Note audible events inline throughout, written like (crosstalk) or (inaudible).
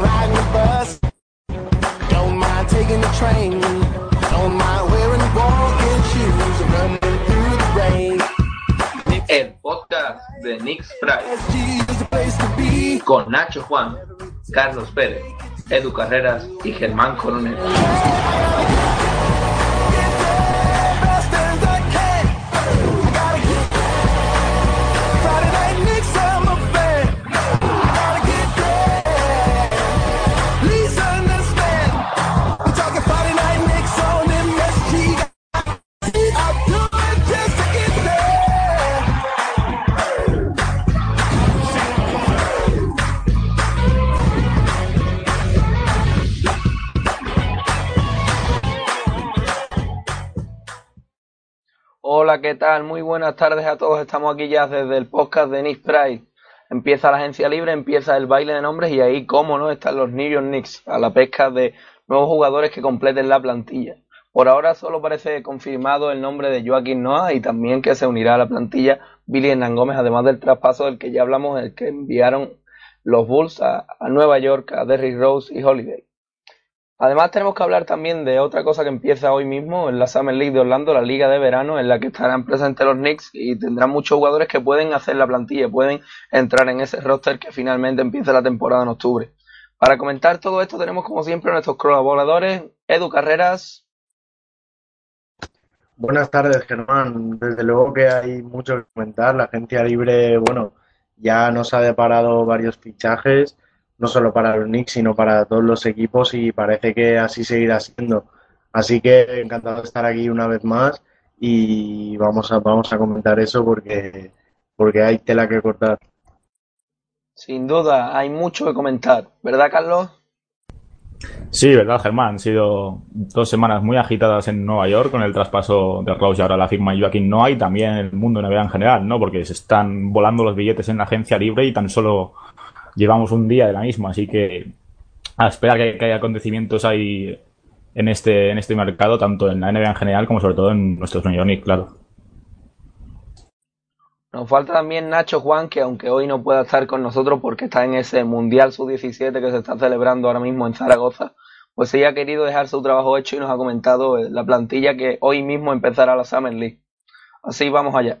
Mind riding the bus. Don't mind taking the train. Don't mind wearing walking shoes and running through the rain. El podcast de Nix Pride con Nacho Juan, Carlos Pérez, Edu Carreras y Germán Coronel. Hola, ¿qué tal? Muy buenas tardes a todos. Estamos aquí ya desde el podcast de Knicks Pride. Empieza la agencia libre, empieza el baile de nombres y ahí, cómo no, están los New York Knicks a la pesca de nuevos jugadores que completen la plantilla. Por ahora solo parece confirmado el nombre de Joaquín Noah y también que se unirá a la plantilla Billy Hernán Gómez, además del traspaso del que ya hablamos, el que enviaron los Bulls a, a Nueva York, a Derrick Rose y Holiday. Además tenemos que hablar también de otra cosa que empieza hoy mismo en la Summer League de Orlando, la liga de verano, en la que estarán presentes los Knicks y tendrán muchos jugadores que pueden hacer la plantilla, pueden entrar en ese roster que finalmente empieza la temporada en octubre. Para comentar todo esto tenemos como siempre a nuestros colaboradores, Edu Carreras, Buenas tardes, Germán. Desde luego que hay mucho que comentar. La agencia libre, bueno, ya nos ha deparado varios fichajes, no solo para los Knicks, sino para todos los equipos y parece que así seguirá siendo. Así que encantado de estar aquí una vez más y vamos a, vamos a comentar eso porque, porque hay tela que cortar. sin duda hay mucho que comentar, ¿verdad Carlos? Sí, verdad, Germán. Han sido dos semanas muy agitadas en Nueva York con el traspaso de Rose y ahora la firma de Joaquín Noah y también el mundo NBA en general, ¿no? Porque se están volando los billetes en la agencia libre y tan solo llevamos un día de la misma, así que a esperar que, haya acontecimientos ahí en este, en este mercado, tanto en la NBA en general como sobre todo en nuestros New York claro. Nos falta también Nacho Juan, que aunque hoy no pueda estar con nosotros porque está en ese Mundial Sub-17 que se está celebrando ahora mismo en Zaragoza, pues sí ha querido dejar su trabajo hecho y nos ha comentado eh, la plantilla que hoy mismo empezará la Summer League. Así vamos allá.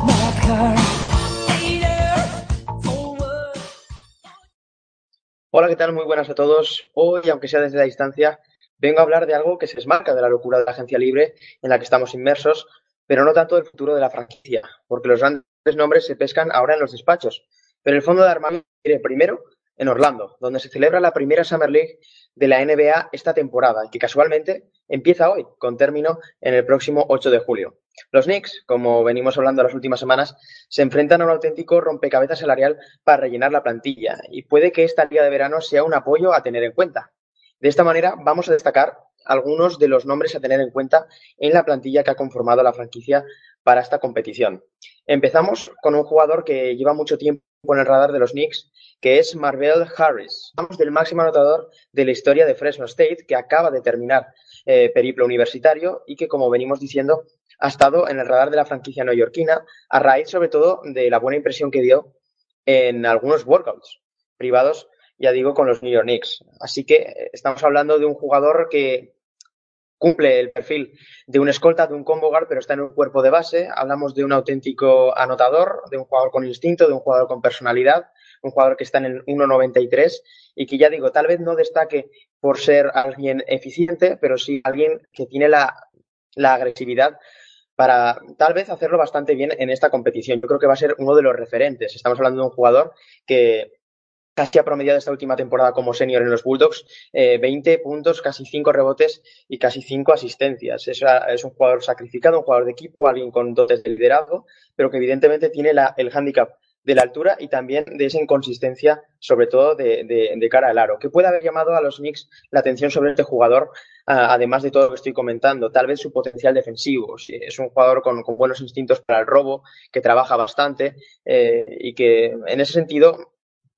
Hola, ¿qué tal? Muy buenas a todos. Hoy, aunque sea desde la distancia, vengo a hablar de algo que se desmarca de la locura de la agencia libre en la que estamos inmersos, pero no tanto del futuro de la franquicia, porque los grandes nombres se pescan ahora en los despachos. Pero el fondo de armario viene primero en Orlando, donde se celebra la primera Summer League de la NBA esta temporada, que casualmente empieza hoy, con término en el próximo 8 de julio. Los Knicks, como venimos hablando las últimas semanas, se enfrentan a un auténtico rompecabezas salarial para rellenar la plantilla, y puede que esta liga de verano sea un apoyo a tener en cuenta. De esta manera, vamos a destacar algunos de los nombres a tener en cuenta en la plantilla que ha conformado la franquicia para esta competición. Empezamos con un jugador que lleva mucho tiempo en el radar de los Knicks, que es Marvell Harris. Hablamos del máximo anotador de la historia de Fresno State, que acaba de terminar eh, periplo universitario y que, como venimos diciendo, ha estado en el radar de la franquicia neoyorquina, a raíz sobre todo de la buena impresión que dio en algunos workouts privados, ya digo, con los New York Knicks. Así que eh, estamos hablando de un jugador que cumple el perfil de un escolta, de un combo guard, pero está en un cuerpo de base. Hablamos de un auténtico anotador, de un jugador con instinto, de un jugador con personalidad, un jugador que está en el 1.93 y que ya digo, tal vez no destaque por ser alguien eficiente, pero sí alguien que tiene la, agresividad para tal vez hacerlo bastante bien en esta competición. Yo creo que va a ser uno de los referentes. Estamos hablando de un jugador que casi ha promediado esta última temporada como senior en los Bulldogs, eh, 20 puntos, casi 5 rebotes y casi 5 asistencias. Es, es, un jugador sacrificado, un jugador de equipo, alguien con dotes de liderazgo, pero que evidentemente tiene el handicap de la altura y también de esa inconsistencia, sobre todo de, de, de, cara al aro. ¿Qué puede haber llamado a los Knicks la atención sobre este jugador, además de todo lo que estoy comentando? Tal vez su potencial defensivo. Es un jugador con, con buenos instintos para el robo, que trabaja bastante eh, y que en ese sentido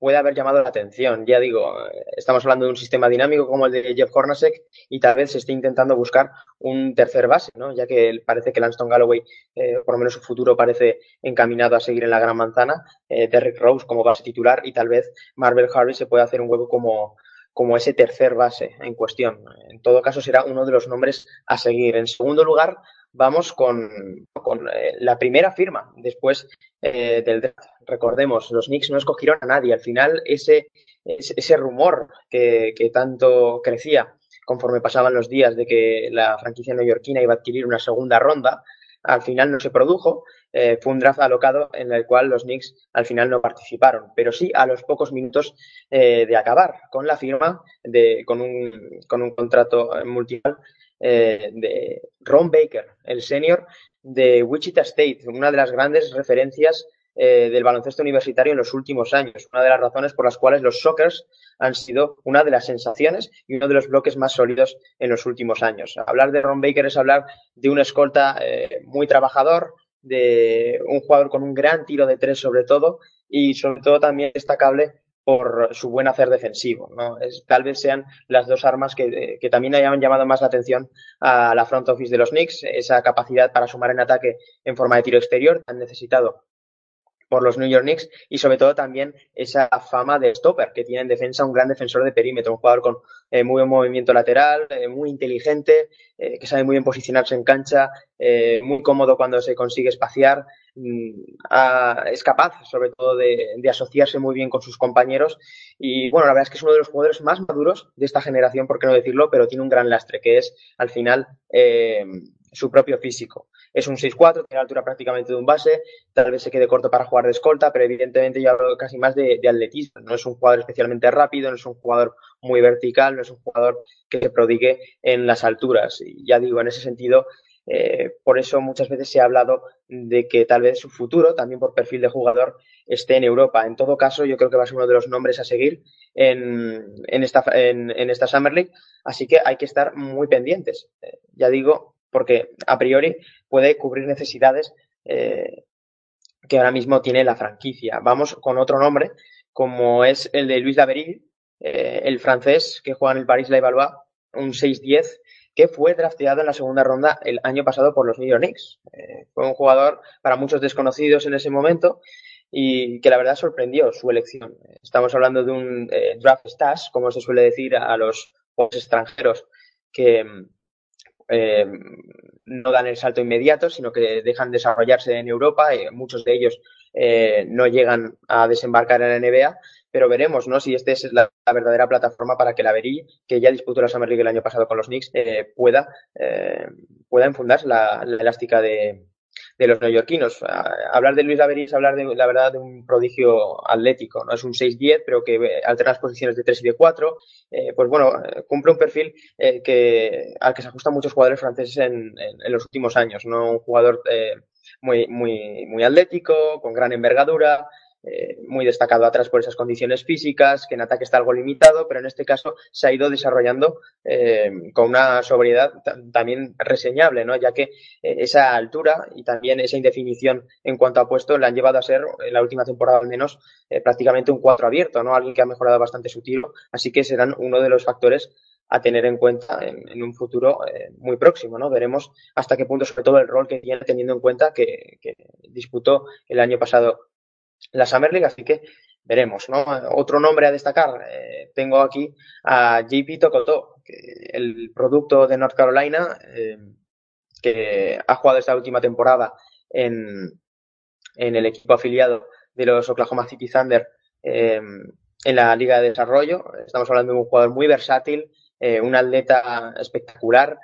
puede haber llamado la atención. Ya digo, estamos hablando de un sistema dinámico como el de Jeff Hornacek y tal vez se esté intentando buscar un tercer base, ¿no? ya que parece que Lanston Galloway, eh, por lo menos su futuro parece encaminado a seguir en la gran manzana, eh, Derrick Rose como base titular y tal vez Marvel Harris se puede hacer un huevo como, como ese tercer base en cuestión. En todo caso, será uno de los nombres a seguir. En segundo lugar, vamos con, con eh, la primera firma después eh, del draft. Recordemos, los Knicks no escogieron a nadie. Al final, ese, ese, rumor que, que, tanto crecía conforme pasaban los días de que la franquicia neoyorquina iba a adquirir una segunda ronda, al final no se produjo. Eh, fue un draft alocado en el cual los Knicks al final no participaron, pero sí a los pocos minutos eh, de acabar con la firma de, con, un, con un contrato eh, de Ron Baker, el senior de Wichita State, una de las grandes referencias eh, del baloncesto universitario en los últimos años, una de las razones por las cuales los Sockers han sido una de las sensaciones y uno de los bloques más sólidos en los últimos años. Hablar de Ron Baker es hablar de un escolta eh, muy trabajador, de un jugador con un gran tiro de tres sobre todo y sobre todo también destacable por su buen hacer defensivo. tal vez sean las dos armas que, que, también hayan llamado más la atención a la front office de los Knicks, esa capacidad para sumar en ataque en forma de tiro exterior tan necesitado por los New York Knicks y sobre todo también esa fama de stopper que tiene en defensa un gran defensor de perímetro, un jugador con eh, muy buen movimiento lateral, eh, muy inteligente, eh, que sabe muy bien posicionarse en cancha, muy cómodo cuando se consigue espaciar, a, es capaz sobre todo de, de, asociarse muy bien con sus compañeros. Y bueno, la verdad es que es uno de los jugadores más maduros de esta generación, por qué no decirlo, pero tiene un gran lastre que es al final su propio físico. Es un 6'4, tiene la altura prácticamente de un base, tal vez se quede corto para jugar de escolta, pero evidentemente ya hablo casi más de, de, atletismo. No es un jugador especialmente rápido, no es un jugador muy vertical, no es un jugador que se prodigue en las alturas. Y ya digo, en ese sentido, eh, por eso muchas veces se ha hablado de que tal vez su futuro, también por perfil de jugador, esté en Europa. En todo caso, yo creo que va a ser uno de los nombres a seguir en, en, esta, en esta Summer League, así que hay que estar muy pendientes. Eh, ya digo, porque a priori puede cubrir necesidades eh, que ahora mismo tiene la franquicia. Vamos con otro nombre, como es el de Luis Laverie, eh, el francés que juega en el Paris La Valois, un 6-10, que fue drafteado en la segunda ronda el año pasado por los New York Knicks. Eh, fue un jugador para muchos desconocidos en ese momento y que la verdad sorprendió su elección. Estamos hablando de un draft stash, como se suele decir a los extranjeros que, eh, no dan el salto inmediato, sino que dejan desarrollarse en Europa. y muchos de ellos eh, no llegan a desembarcar en la NBA, pero veremos ¿no? si esta es la, verdadera plataforma para que la Verí, que ya disputó la Summer League el año pasado con los Knicks, eh, pueda, eh, pueda enfundarse la, la elástica de, de los neoyorquinos. hablar de Luis Laverí es hablar de la verdad de un prodigio atlético, ¿no? Es un 6-10, pero que alterna las posiciones de 3 y de 4. Eh, pues bueno, cumple un perfil eh, que, al que se ajustan muchos jugadores franceses en los últimos años, ¿no? Un jugador eh, muy, muy, muy atlético, con gran envergadura, eh, muy destacado atrás por esas condiciones físicas, que en ataque está algo limitado, pero en este caso se ha ido desarrollando eh, con una sobriedad también reseñable, ¿no? ya que eh, esa altura y también esa indefinición en cuanto a puesto le han llevado a ser, en la última temporada al menos, prácticamente un cuatro abierto, ¿no? alguien que ha mejorado bastante su tiro, así que serán uno de los factores a tener en cuenta en, un futuro muy próximo, ¿no? Veremos hasta qué punto, sobre todo, el rol que tiene teniendo en cuenta que disputó el año pasado la Summer League, así que veremos, ¿no? Otro nombre a destacar, eh, tengo aquí a JP Tokoto, el producto de North Carolina, eh, que ha jugado esta última temporada en, en el equipo afiliado de los Oklahoma City Thunder eh, en la Liga de Desarrollo. Estamos hablando de un jugador muy versátil, un atleta espectacular,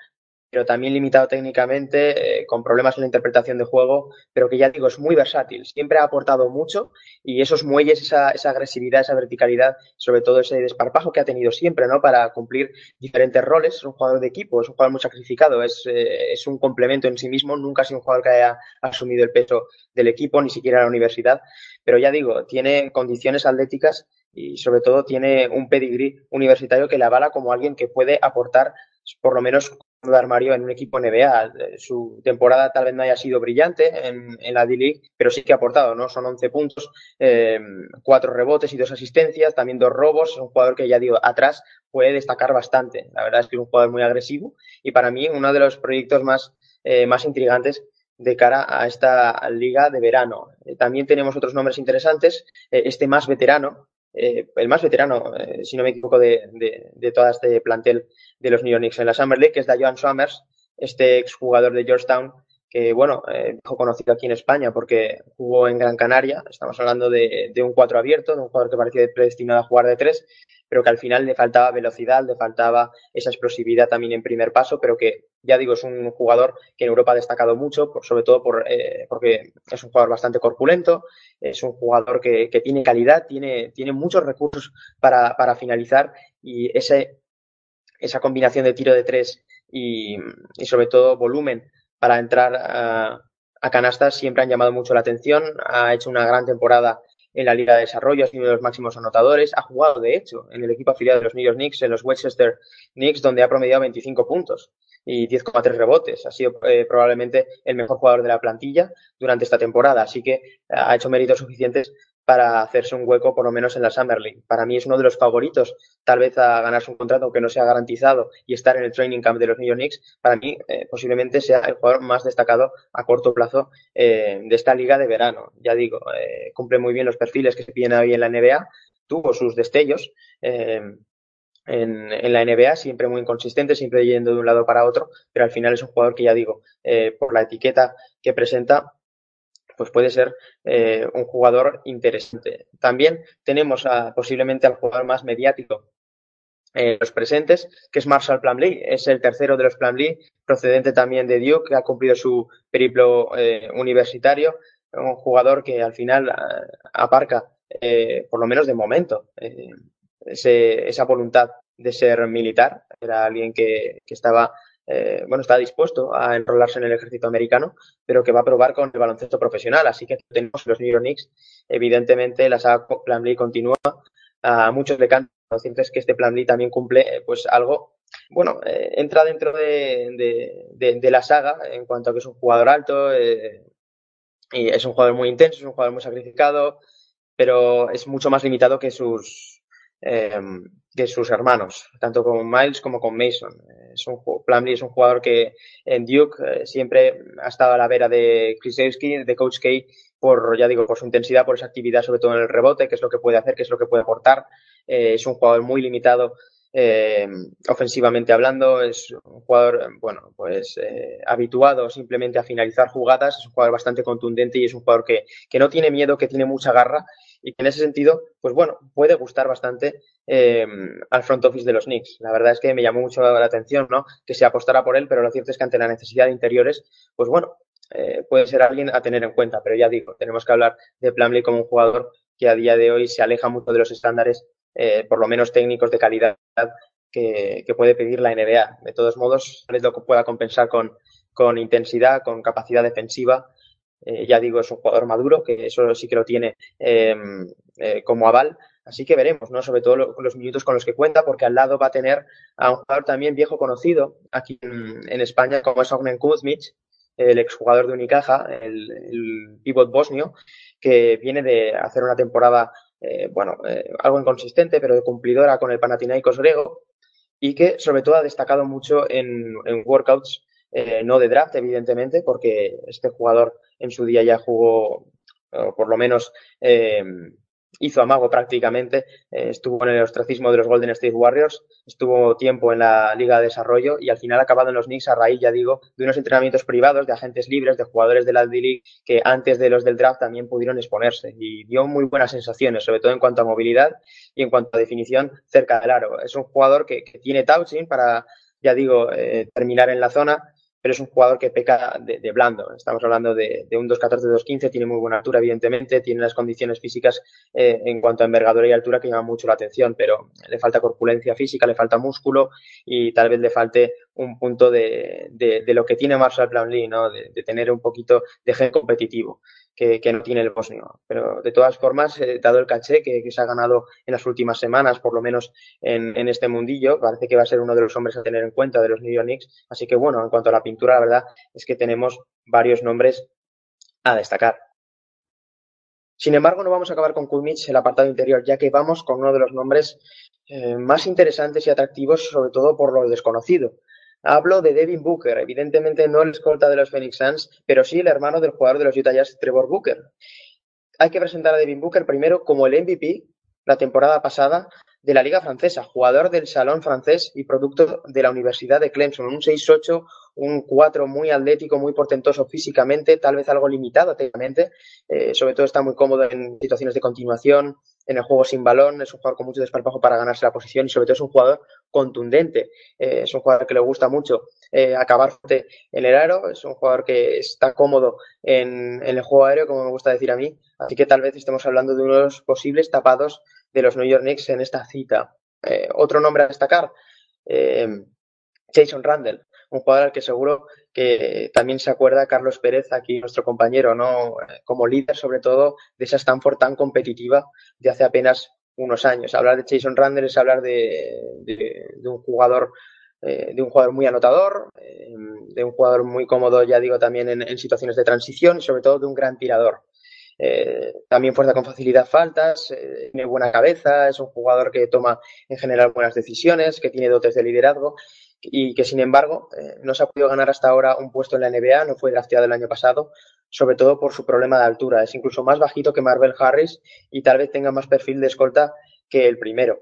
pero también limitado técnicamente, eh, con problemas en la interpretación de juego, pero que ya digo, es muy versátil. Siempre ha aportado mucho y esos muelles, esa, esa, agresividad, esa verticalidad, sobre todo ese desparpajo que ha tenido siempre, ¿no? Para cumplir diferentes roles. Es un jugador de equipo, es un jugador muy sacrificado, es, eh, es un complemento en sí mismo. Nunca ha sido un jugador que haya asumido el peso del equipo, ni siquiera la universidad. Pero ya digo, tiene condiciones atléticas y sobre todo tiene un pedigrí universitario que le avala como alguien que puede aportar por lo menos de armario en un equipo NBA. Su temporada tal vez no haya sido brillante en, en la D-League, pero sí que ha aportado, ¿no? Son 11 puntos, eh, cuatro rebotes y dos asistencias, también dos robos. Es un jugador que ya digo, atrás puede destacar bastante. La verdad es que es un jugador muy agresivo y para mí uno de los proyectos más, eh, más intrigantes de cara a esta liga de verano. Eh, también tenemos otros nombres interesantes. Eh, este más veterano, eh, el más veterano, eh, si no me equivoco, de, de, de todo este plantel de los New York Knicks en la Summer League, que es Joan Summers, este exjugador de Georgetown, que bueno, eh, conocido aquí en España porque jugó en Gran Canaria. Estamos hablando de, de, un cuatro abierto, de un jugador que parecía predestinado a jugar de tres, pero que al final le faltaba velocidad, le faltaba esa explosividad también en primer paso, pero que ya digo, es un jugador que en Europa ha destacado mucho, por, sobre todo por, eh, porque es un jugador bastante corpulento, es un jugador que, tiene calidad, tiene, muchos recursos para, finalizar y ese, esa combinación de tiro de tres y, y sobre todo volumen para entrar a, a, canastas siempre han llamado mucho la atención. Ha hecho una gran temporada en la Liga de Desarrollo, ha sido uno de los máximos anotadores. Ha jugado, de hecho, en el equipo afiliado de los New York Knicks, en los Westchester Knicks, donde ha promediado 25 puntos y 10,3 rebotes. Ha sido eh, probablemente el mejor jugador de la plantilla durante esta temporada, así que ha hecho méritos suficientes para hacerse un hueco por lo menos en la Summer League. Para mí es uno de los favoritos, tal vez a ganarse un contrato aunque no sea garantizado y estar en el training camp de los New York Knicks. Para mí eh, posiblemente sea el jugador más destacado a corto plazo eh, de esta liga de verano. Ya digo, eh, cumple muy bien los perfiles que se piden hoy en la NBA, tuvo sus destellos. En, en, la NBA, siempre muy inconsistente, siempre yendo de un lado para otro, pero al final es un jugador que ya digo, eh, por la etiqueta que presenta, pues puede ser eh, un jugador interesante. También tenemos a, posiblemente al jugador más mediático eh, los presentes, que es Marshall Plumlee, es el tercero de los Plumlee, procedente también de Duke, que ha cumplido su periplo eh, universitario, un jugador que al final aparca, eh, por lo menos de momento, eh, ese, esa voluntad de ser militar, era alguien que, que estaba eh, bueno, está dispuesto a enrolarse en el ejército americano, pero que va a probar con el baloncesto profesional. Así que tenemos los New York Knicks. Evidentemente, la saga Plan Lee continúa. A muchos le cantan. Lo cierto es que este Plan Lee también cumple, eh, pues, algo. Bueno, eh, entra dentro de, de, de, de, la saga en cuanto a que es un jugador alto eh, y es un jugador muy intenso, es un jugador muy sacrificado, pero es mucho más limitado que sus, eh, de sus hermanos, tanto con Miles como con Mason. Es un, es un jugador que en Duke eh, siempre ha estado a la vera de Krzyzewski, de Coach K, por, ya digo, por su intensidad, por esa actividad, sobre todo en el rebote, que es lo que puede hacer, que es lo que puede aportar. Eh, es un jugador muy limitado eh, ofensivamente hablando, es un jugador, bueno, pues eh, habituado simplemente a finalizar jugadas, es un jugador bastante contundente y es un jugador que, que no tiene miedo, que tiene mucha garra y que en ese sentido, pues bueno, puede gustar bastante eh, al front office de los Knicks. La verdad es que me llamó mucho la atención, ¿no? Que se apostara por él, pero lo cierto es que ante la necesidad de interiores, pues bueno, eh, puede ser alguien a tener en cuenta. Pero ya digo, tenemos que hablar de Plumlee como un jugador que a día de hoy se aleja mucho de los estándares, eh, por lo menos técnicos de calidad que, que, puede pedir la NBA. De todos modos, vez lo que pueda compensar con, con intensidad, con capacidad defensiva eh, ya digo, es un jugador maduro, que eso sí que lo tiene eh, eh, como aval. Así que veremos, ¿no? Sobre todo lo, los minutos con los que cuenta, porque al lado va a tener a un jugador también viejo conocido aquí en, en España, como es Ognen Kuzmic, el exjugador de Unicaja, el, el bosnio, que viene de hacer una temporada, eh, bueno, algo inconsistente, pero de cumplidora con el Panathinaikos griego, y que sobre todo ha destacado mucho en, en workouts, no de draft, evidentemente, porque este jugador en su día ya jugó, por lo menos, eh, hizo amago prácticamente, eh, estuvo en el ostracismo de los Golden State Warriors, estuvo tiempo en la Liga de Desarrollo y al final ha acabado en los Knicks a raíz, ya digo, de unos entrenamientos privados de agentes libres, de jugadores de la D-League que antes de los del draft también pudieron exponerse y dio muy buenas sensaciones, sobre todo en cuanto a movilidad y en cuanto a definición cerca del aro. Es un jugador que, que tiene touching para, ya digo, eh, terminar en la zona pero es un jugador que peca de, de blando. Estamos hablando de, de un 2'14-2'15, tiene muy buena altura, evidentemente, tiene las condiciones físicas eh, en cuanto a envergadura y altura que llaman mucho la atención, pero le falta corpulencia física, le falta músculo y tal vez le falte un punto de, de, lo que tiene Marshall Brownlee, ¿no? De, tener un poquito de gen competitivo que, no tiene el bosnio. Pero de todas formas, eh, dado el caché que, que, se ha ganado en las últimas semanas, por lo menos en, en, este mundillo, parece que va a ser uno de los hombres a tener en cuenta de los New York Knicks. Así que bueno, en cuanto a la pintura, la verdad es que tenemos varios nombres a destacar. Sin embargo, no vamos a acabar con Kulmich el apartado interior, ya que vamos con uno de los nombres eh, más interesantes y atractivos, sobre todo por lo desconocido. Hablo de Devin Booker, evidentemente no el escolta de los Phoenix Suns, pero sí el hermano del jugador de los Utah Jazz, Trevor Booker. Hay que presentar a Devin Booker primero como el MVP la temporada pasada de la Liga Francesa, jugador del Salón francés y producto de la Universidad de Clemson, un 6-8, un 4 muy atlético, muy portentoso físicamente, tal vez algo limitado técnicamente, eh, sobre todo está muy cómodo en situaciones de continuación, en el juego sin balón, es un jugador con mucho desparpajo para ganarse la posición y sobre todo es un jugador contundente, eh, es un jugador que le gusta mucho eh, acabar en el aro, es un jugador que está cómodo en, el juego aéreo, como me gusta decir a mí, así que tal vez estemos hablando de unos posibles tapados de los New York Knicks en esta cita. Eh, otro nombre a destacar, Jason Randall, un jugador al que seguro también se acuerda Carlos Pérez, aquí nuestro compañero, ¿no? Como líder, sobre todo, de esa Stanford tan competitiva de hace apenas unos años. Hablar de Jason Randall es hablar de, de, un jugador eh, de un jugador muy anotador, eh, de un jugador muy cómodo, ya digo, también en, situaciones de transición y sobre todo de un gran tirador. Eh, también fuerza con facilidad faltas, eh, tiene buena cabeza, es un jugador que toma en general buenas decisiones, que tiene dotes de liderazgo y que sin embargo eh, no se ha podido ganar hasta ahora un puesto en la NBA, no fue drafteado el año pasado, sobre todo por su problema de altura. Es incluso más bajito que Marvel Harris y tal vez tenga más perfil de escolta que el primero.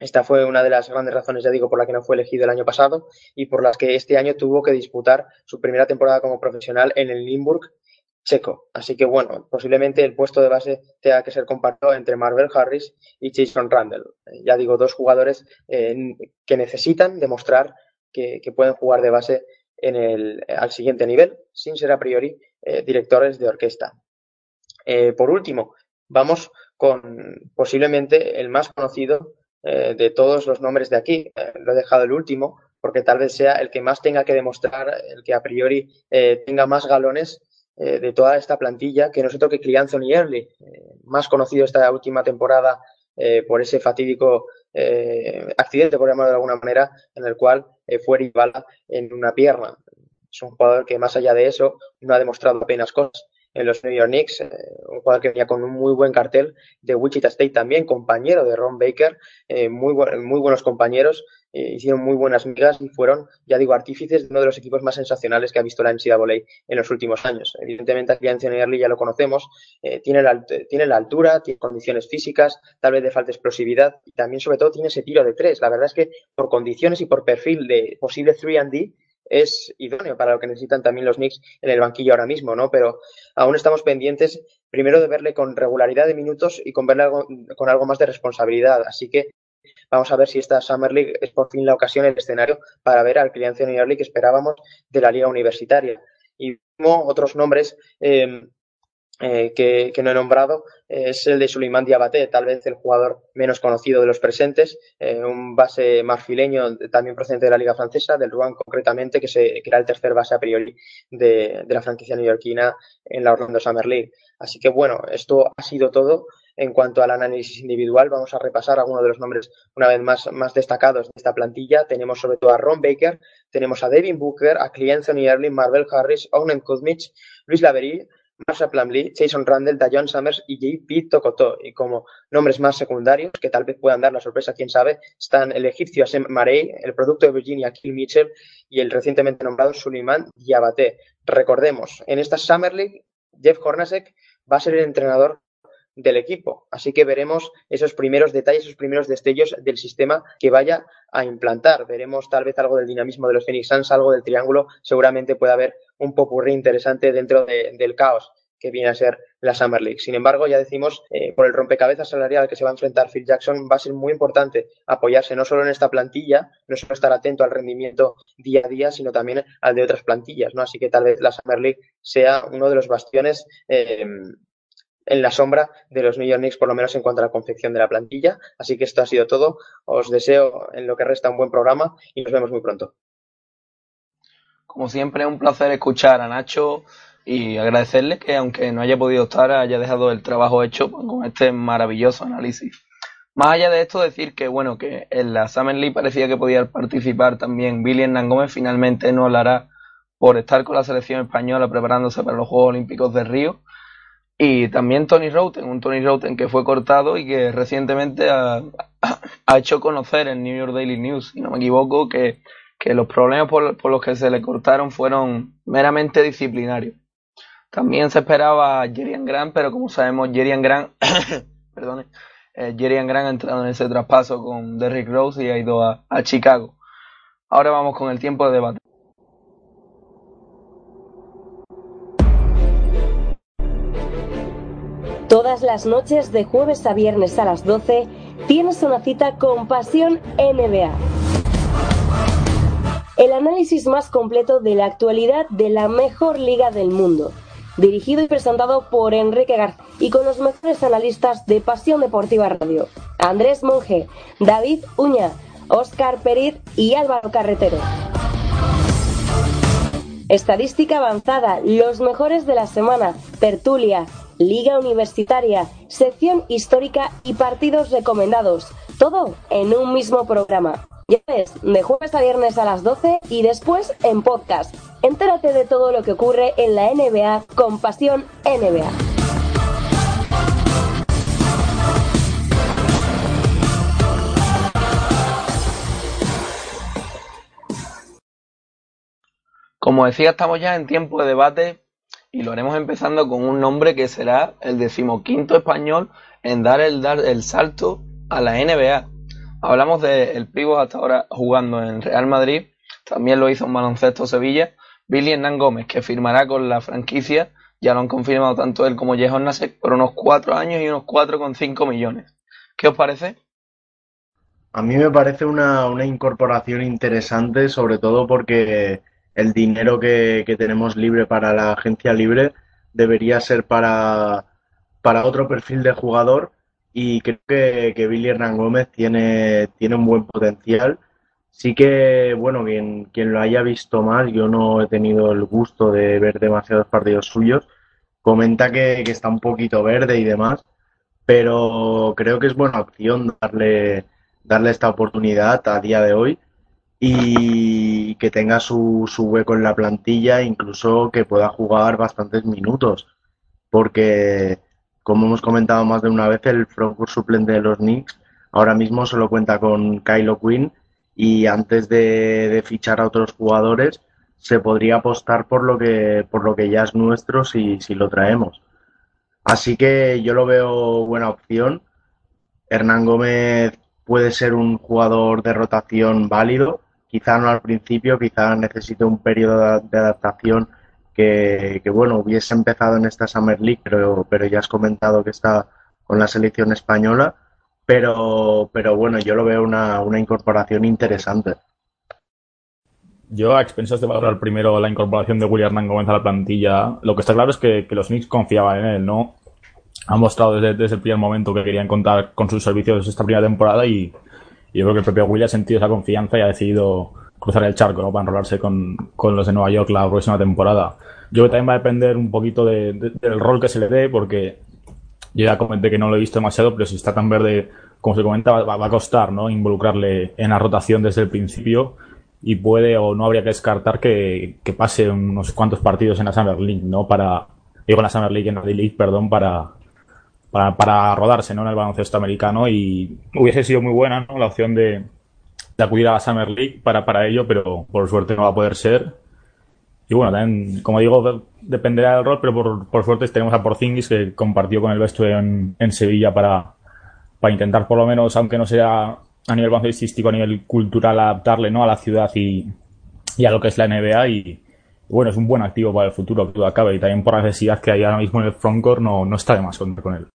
Esta fue una de las grandes razones, ya digo, por la que no fue elegido el año pasado y por las que este año tuvo que disputar su primera temporada como profesional en el Limburg checo. Así que bueno, posiblemente el puesto de base tenga que ser compartido entre Marvel Harris y Jason Randall. Ya digo, dos jugadores eh, que necesitan demostrar que, pueden jugar de base en el, al siguiente nivel, sin ser a priori eh, directores de orquesta. Eh, por último, vamos con posiblemente el más conocido eh, de todos los nombres de aquí. Eh, lo he dejado el último porque tal vez sea el que más tenga que demostrar, el que a priori eh, tenga más galones eh, de toda esta plantilla, que no es otro que Clean Anthony Early, eh, más conocido esta última temporada eh, por ese fatídico accidente, por llamarlo de alguna manera, en el cual fue rival en una pierna. Es un jugador que más allá de eso no ha demostrado apenas cosas en los New York Knicks, un jugador que venía con un muy buen cartel de Wichita State también, compañero de Ron Baker, muy, muy buenos compañeros, eh, hicieron muy buenas migas y fueron, ya digo, artífices de uno de los equipos más sensacionales que ha visto la NCAA en los últimos años. Evidentemente, aquí Anthony Early ya lo conocemos, eh, tiene, la, altura, tiene condiciones físicas, tal vez de falta explosividad y también, sobre todo, tiene ese tiro de tres. La verdad es que por condiciones y por perfil de posible 3D, es idóneo para lo que necesitan también los Knicks en el banquillo ahora mismo, ¿no? Pero aún estamos pendientes primero de verle con regularidad de minutos y con verle algo, con algo más de responsabilidad. Así que vamos a ver si esta Summer League es por fin la ocasión, el escenario para ver al cliente League que esperábamos de la liga universitaria. Y otros nombres eh, eh, que, no he nombrado es el de Suleiman Diabaté, tal vez el jugador menos conocido de los presentes, eh, un base marfileño también procedente de la Liga Francesa, del Rouen concretamente, que, se, era el tercer base a priori de, de, la franquicia neoyorquina en la Orlando Summer League. Así que bueno, esto ha sido todo en cuanto al análisis individual. Vamos a repasar algunos de los nombres una vez más, más destacados de esta plantilla. Tenemos sobre todo a Ron Baker, tenemos a Devin Booker, a Clint Anthony Erling, Marvel Harris, Owen Kuzmich, Luis Laverie, Marsha Plumlee, Jason Randall, Dajon Summers y JP Tokoto. Y como nombres más secundarios, que tal vez puedan dar la sorpresa, quién sabe, están el egipcio Asem Marey, el producto de Virginia Kill Mitchell y el recientemente nombrado Suleiman Diabaté. Recordemos, en esta Summer League, Jeff Hornacek va a ser el entrenador del equipo. Así que veremos esos primeros detalles, esos primeros destellos del sistema que vaya a implantar. Veremos tal vez algo del dinamismo de los Phoenix Suns, algo del triángulo. Seguramente puede haber un popurrí interesante dentro del caos que viene a ser la Summer League. Sin embargo, ya decimos, eh, por el rompecabezas salarial que se va a enfrentar Phil Jackson, va a ser muy importante apoyarse no solo en esta plantilla, no solo estar atento al rendimiento día a día, sino también al de otras plantillas, ¿no? Así que tal vez la Summer League sea uno de los bastiones eh, en la sombra de los New York Knicks, por lo menos en cuanto a la confección de la plantilla. Así que esto ha sido todo. Os deseo en lo que resta un buen programa y nos vemos muy pronto. Como siempre, un placer escuchar a Nacho y agradecerle que, aunque no haya podido estar, haya dejado el trabajo hecho con este maravilloso análisis. Más allá de esto, decir que, bueno, que en la Summer League parecía que podía participar también Billy Hernán Gómez, finalmente no hará por estar con la selección española preparándose para los Juegos Olímpicos de Río y también Tony Roten, un Tony Roten que fue cortado y que recientemente ha, ha hecho conocer en New York Daily News, si no me equivoco, que, que los problemas por, por, los que se le cortaron fueron meramente disciplinarios. También se esperaba a Jerian Grant, pero como sabemos, Jerian Grant, (coughs) perdone, eh, Jerian Grant ha entrado en ese traspaso con Derrick Rose y ha ido a, a Chicago. Ahora vamos con el tiempo de debate. Todas las noches de jueves a viernes a las 12 tienes una cita con Pasión NBA. El análisis más completo de la actualidad de la mejor liga del mundo. Dirigido y presentado por Enrique García y con los mejores analistas de Pasión Deportiva Radio. Andrés Monge, David Uña, Óscar Periz y Álvaro Carretero. Estadística avanzada, los mejores de la semana, tertulia, Liga Universitaria, sección histórica y partidos recomendados. Todo en un mismo programa. Ya ves, de jueves a viernes a las 12 y después en podcast. Entérate de todo lo que ocurre en la NBA con Pasión NBA. Como decía, estamos ya en tiempo de debate y lo haremos empezando con un nombre que será el decimoquinto español en dar el, dar el salto a la NBA. Hablamos del el pívot hasta ahora jugando en Real Madrid, también lo hizo en Baloncesto Sevilla, Billy Hernán Gómez, que firmará con la franquicia, ya lo han confirmado tanto él como Jehon Nasek, por unos cuatro años y unos cuatro con cinco millones. ¿Qué os parece? A mí me parece una, una incorporación interesante, sobre todo porque el dinero que, tenemos libre para la agencia libre debería ser para, para otro perfil de jugador y creo que, que, Billy Hernán Gómez tiene, tiene un buen potencial. Sí que, bueno, quien, quien lo haya visto más, yo no he tenido el gusto de ver demasiados partidos suyos, comenta que, que está un poquito verde y demás, pero creo que es buena opción darle, darle esta oportunidad a día de hoy y que tenga su, su, hueco en la plantilla, incluso que pueda jugar bastantes minutos, porque como hemos comentado más de una vez, el frontcourt suplente de los Knicks ahora mismo solo cuenta con Kylo Quinn y antes de, de, fichar a otros jugadores se podría apostar por lo que por lo que ya es nuestro si, si lo traemos. Así que yo lo veo buena opción. Hernán Gómez puede ser un jugador de rotación válido quizá no al principio, quizá necesite un periodo de adaptación que, bueno, hubiese empezado en esta Summer League, pero, pero ya has comentado que está con la selección española, pero, pero bueno, yo lo veo una, una incorporación interesante. Yo, a expensas de valorar primero la incorporación de William Hernán Gómez a la plantilla, lo que está claro es que, que los Knicks confiaban en él, ¿no? Han mostrado desde, desde, el primer momento que querían contar con sus servicios esta primera temporada y, yo creo que el propio Will ha sentido esa confianza y ha decidido cruzar el charco ¿no? para enrolarse con, con, los de Nueva York la próxima temporada. Yo creo que también va a depender un poquito de, de, del rol que se le dé, porque yo ya comenté que no lo he visto demasiado, pero si está tan verde como se comenta, va, va a costar ¿no? involucrarle en la rotación desde el principio y puede o no habría que descartar que, que pase unos cuantos partidos en la Summer League, ¿no? Para, digo en la Summer League, en la D-League, perdón, para, para, para, rodarse ¿no? en el baloncesto americano y hubiese sido muy buena ¿no? la opción de, de, acudir a la Summer League para, para ello, pero por suerte no va a poder ser. Y bueno, también, como digo, dependerá del rol, pero por, por suerte tenemos a Porzingis que compartió con el en, en Sevilla para, para intentar por lo menos, aunque no sea a nivel baloncestístico, a nivel cultural, adaptarle ¿no? a la ciudad y, y a lo que es la NBA y bueno, es un buen activo para el futuro que todo acabe y también por la necesidad que hay ahora mismo en el frontcourt no, no está de más contar con él.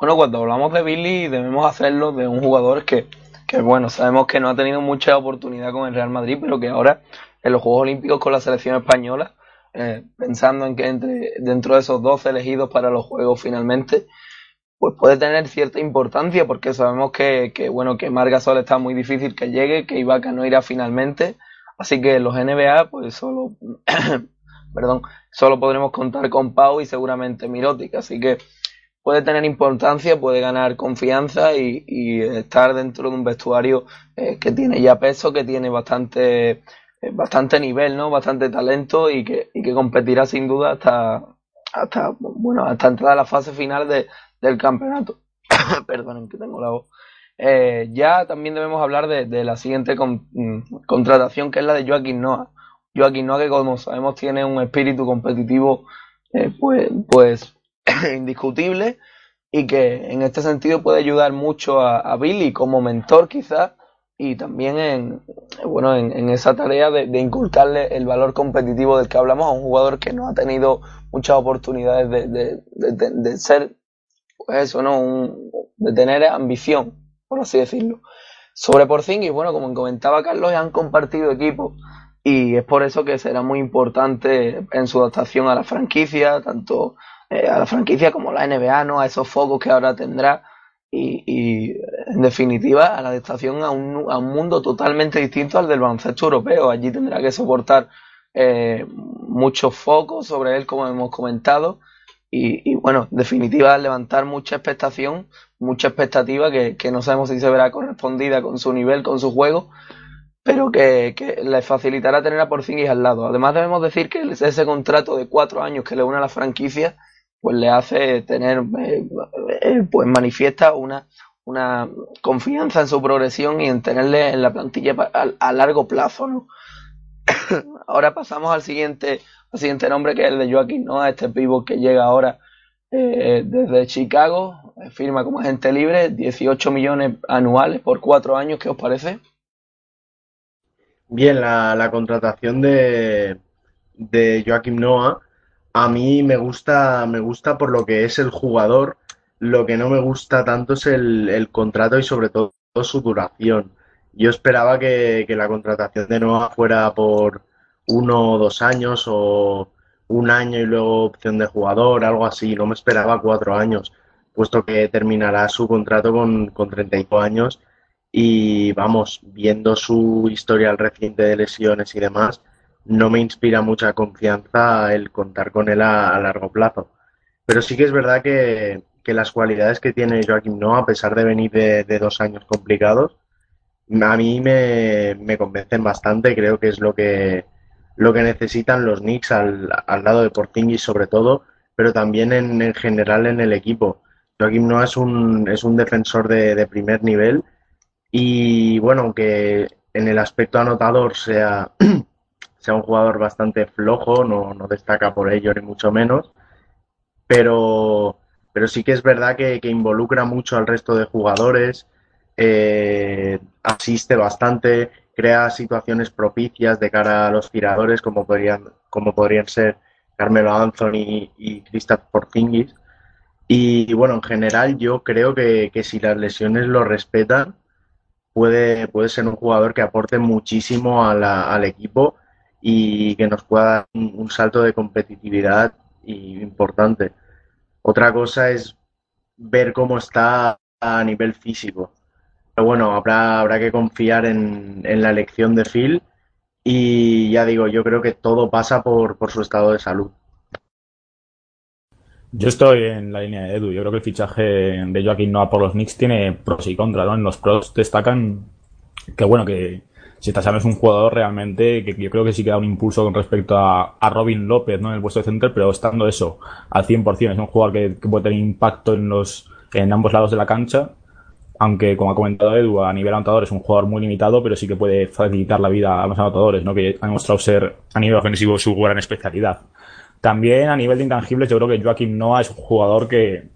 Bueno, cuando hablamos de Billy debemos hacerlo de un jugador que, que, bueno, sabemos que no ha tenido mucha oportunidad con el Real Madrid, pero que ahora en los Juegos Olímpicos con la selección española, eh, pensando en que entre, dentro de esos 12 elegidos para los Juegos finalmente, pues puede tener cierta importancia porque sabemos que, que bueno, que Margasol está muy difícil que llegue, que Ibaka no irá finalmente, así que los NBA pues solo, (coughs) perdón, solo podremos contar con Pau y seguramente Mirotic, así que puede tener importancia, puede ganar confianza y, estar dentro de un vestuario eh, que tiene ya peso, que tiene bastante, eh, bastante nivel, ¿no? Bastante talento y que, y que competirá sin duda hasta, hasta, bueno, hasta entrar a la fase final de, del campeonato. (coughs) Perdonen que tengo la voz. Eh, ya también debemos hablar de, de la siguiente mm, contratación, que es la de Joaquín Noah. Joaquín Noah, que como sabemos tiene un espíritu competitivo eh, pues, pues (laughs) indiscutible y que en este sentido puede ayudar mucho a, Billy como mentor quizás y también en, bueno, en, esa tarea de, de, inculcarle el valor competitivo del que hablamos a un jugador que no ha tenido muchas oportunidades de, de, de ser, pues eso, ¿no? Un, de tener ambición, por así decirlo. Sobre Porzingis, bueno, como comentaba Carlos, han compartido equipo y es por eso que será muy importante en su adaptación a la franquicia, tanto eh, a la franquicia como la NBA, ¿no? A esos focos que ahora tendrá y, y en definitiva a la adaptación a un, a un, mundo totalmente distinto al del baloncesto europeo. Allí tendrá que soportar eh, muchos focos sobre él, como hemos comentado, y, y, bueno, en definitiva levantar mucha expectación, mucha expectativa que, que, no sabemos si se verá correspondida con su nivel, con su juego, pero que, que le facilitará tener a Porzingis al lado. Además debemos decir que ese contrato de cuatro años que le une a la franquicia pues le hace tener, eh, eh, pues manifiesta una, una confianza en su progresión y en tenerle en la plantilla a, largo plazo, ¿no? (coughs) ahora pasamos al siguiente, al siguiente nombre que es el de Joaquín Noah, este pivot que llega ahora eh, desde Chicago, firma como agente libre, 18 millones anuales por cuatro años, ¿qué os parece? Bien, la, la contratación de, de Joaquim Noah a mí me gusta, me gusta por lo que es el jugador. Lo que no me gusta tanto es el, el contrato y sobre todo su duración. Yo esperaba que, la contratación de Noah fuera por uno o dos años o un año y luego opción de jugador, algo así. No me esperaba cuatro años, puesto que terminará su contrato con, con 35 años. Y vamos, viendo su historial reciente de lesiones y demás, no me inspira mucha confianza el contar con él a, largo plazo. Pero sí que es verdad que, que, las cualidades que tiene Joaquim Noah, a pesar de venir de, de dos años complicados, a mí me, me, convencen bastante. Creo que es lo que, lo que necesitan los Knicks al, al lado de Porzingis sobre todo, pero también en, en, general en el equipo. Joaquim Noah es un, es un defensor de, de primer nivel y bueno, aunque en el aspecto anotador sea (clears throat) sea un jugador bastante flojo, no, no destaca por ello ni mucho menos, pero, pero sí que es verdad que, involucra mucho al resto de jugadores, eh, asiste bastante, crea situaciones propicias de cara a los tiradores como podrían, como podrían ser Carmelo Anthony y Kristaps Porzingis. Y, bueno, en general yo creo que, que si las lesiones lo respetan, puede, puede ser un jugador que aporte muchísimo al equipo y que nos pueda dar un, salto de competitividad importante. Otra cosa es ver cómo está a nivel físico. Pero bueno, habrá, habrá que confiar en, en, la elección de Phil y ya digo, yo creo que todo pasa por, por su estado de salud. Yo estoy en la línea de Edu. Yo creo que el fichaje de Joaquín Noah por los Knicks tiene pros y contras. En los pros destacan que bueno que si Tasano es un jugador realmente que yo creo que sí que da un impulso con respecto a, a Robin López, ¿no? En el puesto de center, pero estando eso al 100%, es un jugador que, puede tener impacto en los, en ambos lados de la cancha. aunque como ha comentado Edu, a nivel anotador es un jugador muy limitado, pero sí que puede facilitar la vida a los anotadores, ¿no? que ha demostrado ser a nivel ofensivo su gran especialidad. También a nivel de intangibles, yo creo que Joaquim Noah es un jugador que,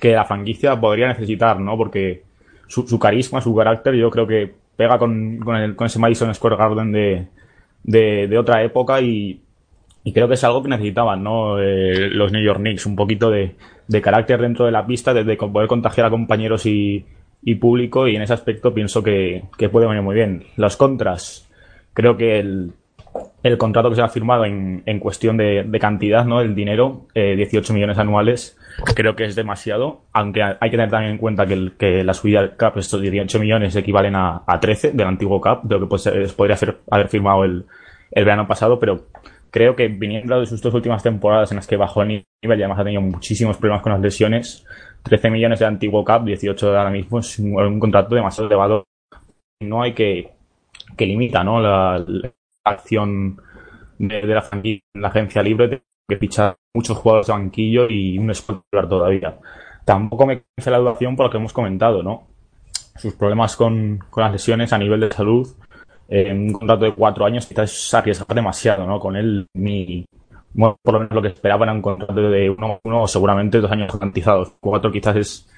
que la franquicia podría necesitar, ¿no? Porque su carisma, su carácter, yo creo que pega con, con, el, con ese Madison Square Garden de, de, otra época y, creo que es algo que necesitaban, ¿no? Eh, los New York Knicks, un poquito de, de carácter dentro de la pista, de, de, poder contagiar a compañeros y, y público y en ese aspecto pienso que, que puede venir muy bien. Los contras, creo que el, el contrato que se ha firmado en, en cuestión de, de, cantidad, ¿no? El dinero, eh, 18 millones anuales, creo que es demasiado, aunque hay que tener también en cuenta que, que la subida del CAP, estos 18 millones equivalen a, a 13 del antiguo CAP, de lo que pues, podría haber, haber firmado el, el verano pasado, pero creo que viniendo de sus dos últimas temporadas en las que bajó el nivel y además ha tenido muchísimos problemas con las lesiones, 13 millones de antiguo CAP, 18 de ahora mismo, es un, contrato demasiado elevado. No hay que, que limita, ¿no? La, la acción de, de, la en la agencia libre que fichar muchos jugadores de banquillo y un escolar todavía. Tampoco me hace la dudación por lo que hemos comentado, ¿no? Sus problemas con, con las lesiones a nivel de salud, eh, un contrato de cuatro años quizás es arriesgar demasiado, ¿no? Con él, mi, por lo menos lo que esperaba era un contrato de uno, uno seguramente dos años garantizados. Cuatro quizás es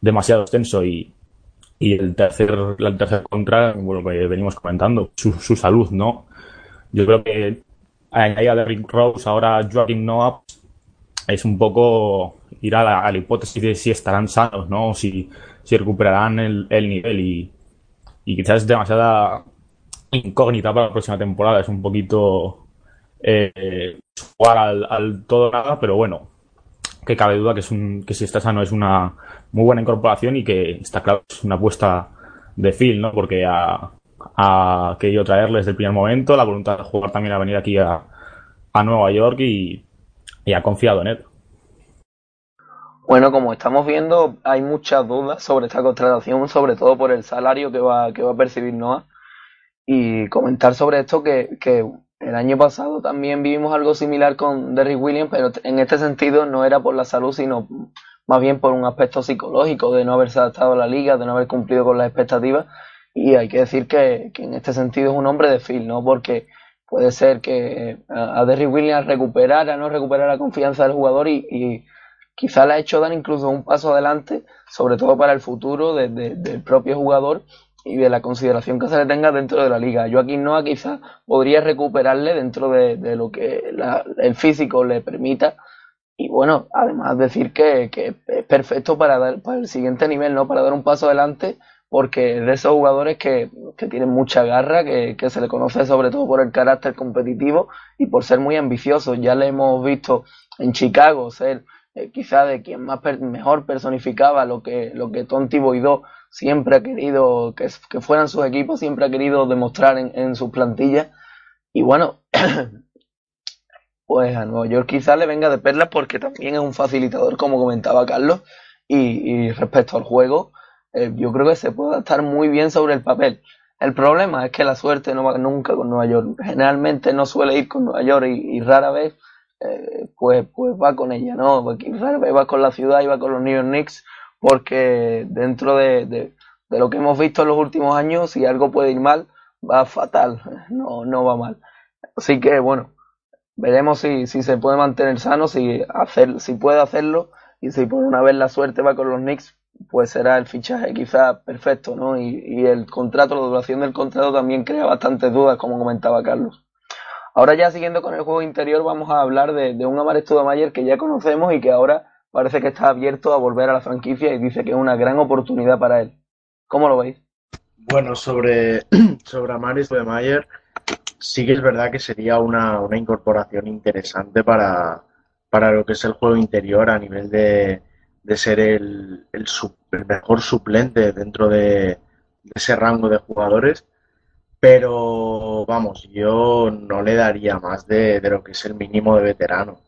demasiado extenso y, y el tercer, la tercera contra, bueno, que venimos comentando, su, su salud, ¿no? Yo creo que añadir a Derrick Rose, ahora Joaquim Noah, es un poco ir a la, hipótesis de si estarán sanos, ¿no? Si, si recuperarán el, el nivel y, y, quizás es demasiada incógnita para la próxima temporada. Es un poquito eh, jugar al, al, todo nada, pero bueno, que cabe duda que, es un, que si está sano es una muy buena incorporación y que está claro es una apuesta de Phil, ¿no? Porque a, ha querido traerle desde el primer momento, la voluntad de jugar también ha venido aquí a, a Nueva York y, y, ha confiado en él. Bueno, como estamos viendo, hay muchas dudas sobre esta contratación, sobre todo por el salario que va, que va a percibir Noah. Y comentar sobre esto que, que el año pasado también vivimos algo similar con Derrick Williams, pero en este sentido no era por la salud, sino más bien por un aspecto psicológico de no haberse adaptado a la liga, de no haber cumplido con las expectativas y hay que decir que, en este sentido es un hombre de Phil, ¿no? Porque puede ser que a Derrick Williams recuperara, no recuperar la confianza del jugador y, y quizá le ha hecho dar incluso un paso adelante, sobre todo para el futuro de, de, del propio jugador y de la consideración que se le tenga dentro de la liga. Joaquín Noah quizá podría recuperarle dentro de, lo que el físico le permita. Y bueno, además decir que, que es perfecto para dar para el siguiente nivel, ¿no? Para dar un paso adelante porque de esos jugadores que, que tienen mucha garra, que, que, se le conoce sobre todo por el carácter competitivo y por ser muy ambiciosos. Ya le hemos visto en Chicago ser eh, quizá de quien más per mejor personificaba lo que, lo que Tonti Boydó siempre ha querido que, que, fueran sus equipos, siempre ha querido demostrar en, en sus plantillas. Y bueno, (clears throat) pues a Nueva York quizá le venga de perlas porque también es un facilitador, como comentaba Carlos, y respecto al juego eh, yo creo que se puede estar muy bien sobre el papel. El problema es que la suerte no va nunca con Nueva York. Generalmente no suele ir con Nueva York y, y rara vez eh, pues, pues va con ella, ¿no? Porque rara vez va con la ciudad y va con los New York Knicks porque dentro de, de, de, lo que hemos visto en los últimos años, si algo puede ir mal, va fatal, no, no va mal. Así que bueno, veremos si, si se puede mantener sano, si, hacer, si puede hacerlo y si por una vez la suerte va con los Knicks, pues será el fichaje quizás perfecto, ¿no? Y, y, el contrato, la duración del contrato también crea bastantes dudas, como comentaba Carlos. Ahora ya siguiendo con el juego interior, vamos a hablar de, de un Amar Studamayer que ya conocemos y que ahora parece que está abierto a volver a la franquicia y dice que es una gran oportunidad para él. ¿Cómo lo veis? Bueno, sobre, (clears throat) sobre Amar Studamayer, sí que es verdad que sería una, una incorporación interesante para, para lo que es el juego interior a nivel de, de ser el, el, mejor suplente dentro de, de, ese rango de jugadores. Pero vamos, yo no le daría más de, de, lo que es el mínimo de veterano.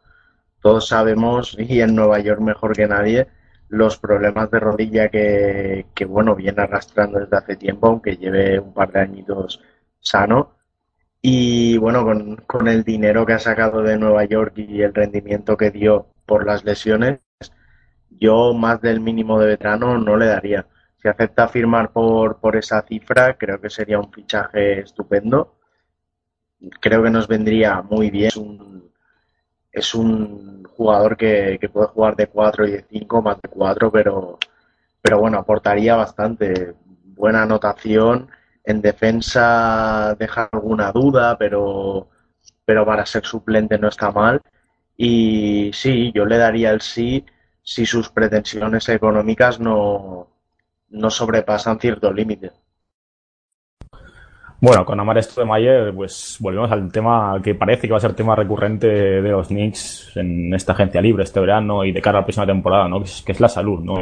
Todos sabemos, (laughs) y en Nueva York mejor que nadie, los problemas de rodilla que, que bueno, viene arrastrando desde hace tiempo, aunque lleve un par de añitos sano. Y bueno, con, con el dinero que ha sacado de Nueva York y el rendimiento que dio por las lesiones, yo más del mínimo de veterano no le daría. si acepta firmar por, por esa cifra, creo que sería un fichaje estupendo. Creo que nos vendría muy bien. Es un, es un jugador que, que puede jugar de 4 y de 5, más de 4, pero, pero bueno, aportaría bastante. Buena anotación. En defensa deja alguna duda, pero, pero para ser suplente no está mal. Y sí, yo le daría el sí si sus pretensiones económicas no, no sobrepasan cierto límite. Bueno, con Amar Mayer, pues volvemos al tema que parece que va a ser tema recurrente de los Knicks en esta agencia libre este verano y de cara a la próxima temporada, ¿no? Que es, que es la salud, ¿no?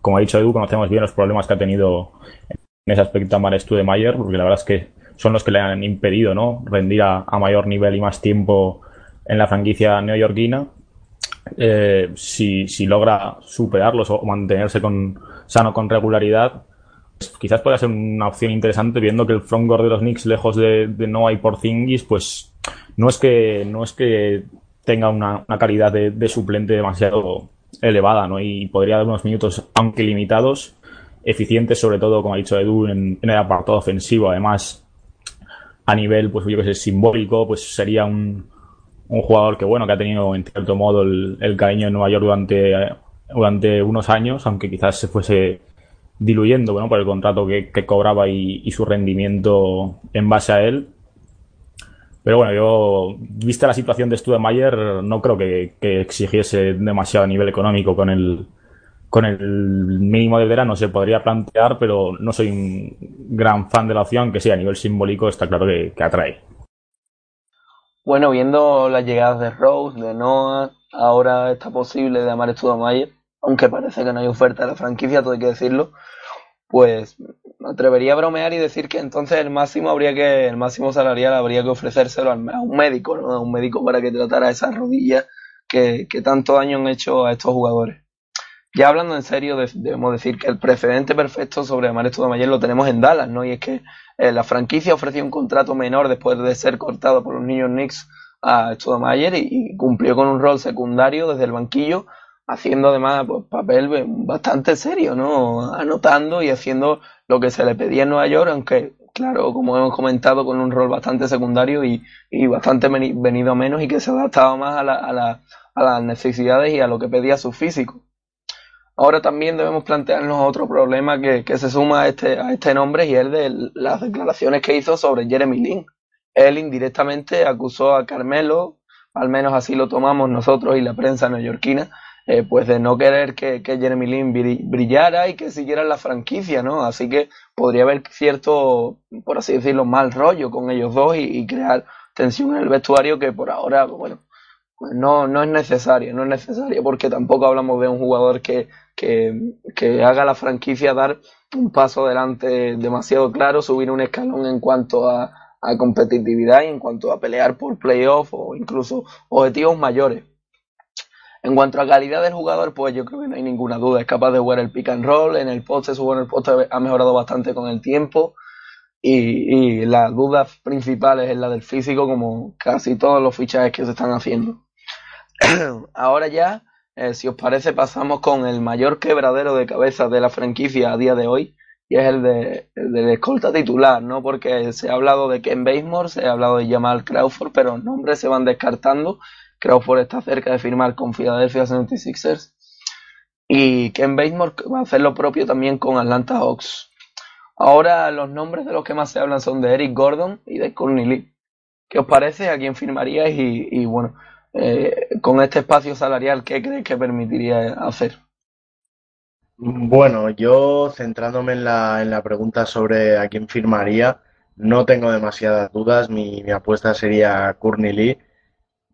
Como ha dicho Edu, conocemos bien los problemas que ha tenido en ese aspecto Amar Mayer, porque la verdad es que son los que le han impedido, ¿no? Rendir a, a mayor nivel y más tiempo en la franquicia neoyorquina. Eh, si, si logra superarlos o mantenerse con sano con regularidad, quizás pueda ser una opción interesante viendo que el frontcourt de los Knicks lejos de, de Noah y Porzingis pues no es que no es que tenga una, calidad de, de, suplente demasiado elevada ¿no? y podría dar unos minutos aunque limitados eficientes sobre todo como ha dicho Edu en, en el apartado ofensivo además a nivel pues yo que sé simbólico pues sería un, un jugador que bueno que ha tenido en cierto modo el, el cariño en Nueva York durante durante unos años aunque quizás se fuese diluyendo bueno, por el contrato que, que cobraba y, su rendimiento en base a él. Pero bueno, yo, vista la situación de Studemayer, no creo que, exigiese demasiado a nivel económico con el, con el mínimo de verano se podría plantear, pero no soy un gran fan de la opción, que sí, a nivel simbólico está claro que atrae. Bueno, viendo las llegadas de Rose, de Noah, ahora está posible de Amar Studemayer, aunque parece que no hay oferta de la franquicia, todo hay que decirlo, pues me atrevería a bromear y decir que entonces el máximo habría que, el máximo salarial habría que ofrecérselo a un médico, ¿no? A un médico para que tratara esas rodillas que, que tanto daño han hecho a estos jugadores. Ya hablando en serio, de, debemos decir que el precedente perfecto sobre Amar Mayer lo tenemos en Dallas, ¿no? Y es que eh, la franquicia ofreció un contrato menor después de ser cortado por los niños Knicks a Studamayer y, y cumplió con un rol secundario desde el banquillo haciendo además pues, papel bastante serio, ¿no? Anotando y haciendo lo que se le pedía en Nueva York, aunque, claro, como hemos comentado, con un rol bastante secundario y, y bastante venido a menos y que se adaptaba más a, la, a, la, a, las necesidades y a lo que pedía su físico. Ahora también debemos plantearnos otro problema que, que se suma a este, a este nombre y es el de las declaraciones que hizo sobre Jeremy Lin. Él indirectamente acusó a Carmelo, al menos así lo tomamos nosotros y la prensa neoyorquina, eh, pues de no querer que, que, Jeremy Lin brillara y que siguiera la franquicia, ¿no? Así que podría haber cierto, por así decirlo, mal rollo con ellos dos y, crear tensión en el vestuario que por ahora, bueno, pues no, no es necesario, no es necesario porque tampoco hablamos de un jugador que, que, que haga la franquicia dar un paso adelante demasiado claro, subir un escalón en cuanto a, a competitividad y en cuanto a pelear por playoff o incluso objetivos mayores. En cuanto a calidad del jugador, pues yo creo que no hay ninguna duda. Es capaz de jugar el pick and roll. En el poste, su en el poste ha mejorado bastante con el tiempo. Y, y la duda principal es la del físico, como casi todos los fichajes que se están haciendo. (clears throat) Ahora ya, si os parece, pasamos con el mayor quebradero de cabeza de la franquicia a día de hoy. Y es el de, el escolta titular, ¿no? Porque se ha hablado de Ken Basemore, se ha hablado de Jamal Crawford, pero los nombres se van descartando Crawford está cerca de firmar con Philadelphia 76ers. Y Ken Basemore va a hacer lo propio también con Atlanta Hawks. Ahora los nombres de los que más se hablan son de Eric Gordon y de Courtney Lee. ¿Qué os parece? ¿A quién firmaríais? Y bueno, eh, con este espacio salarial, ¿qué creéis que permitiría hacer? Bueno, yo centrándome en la, en la pregunta sobre a quién firmaría, no tengo demasiadas dudas. Mi, mi apuesta sería Courtney Lee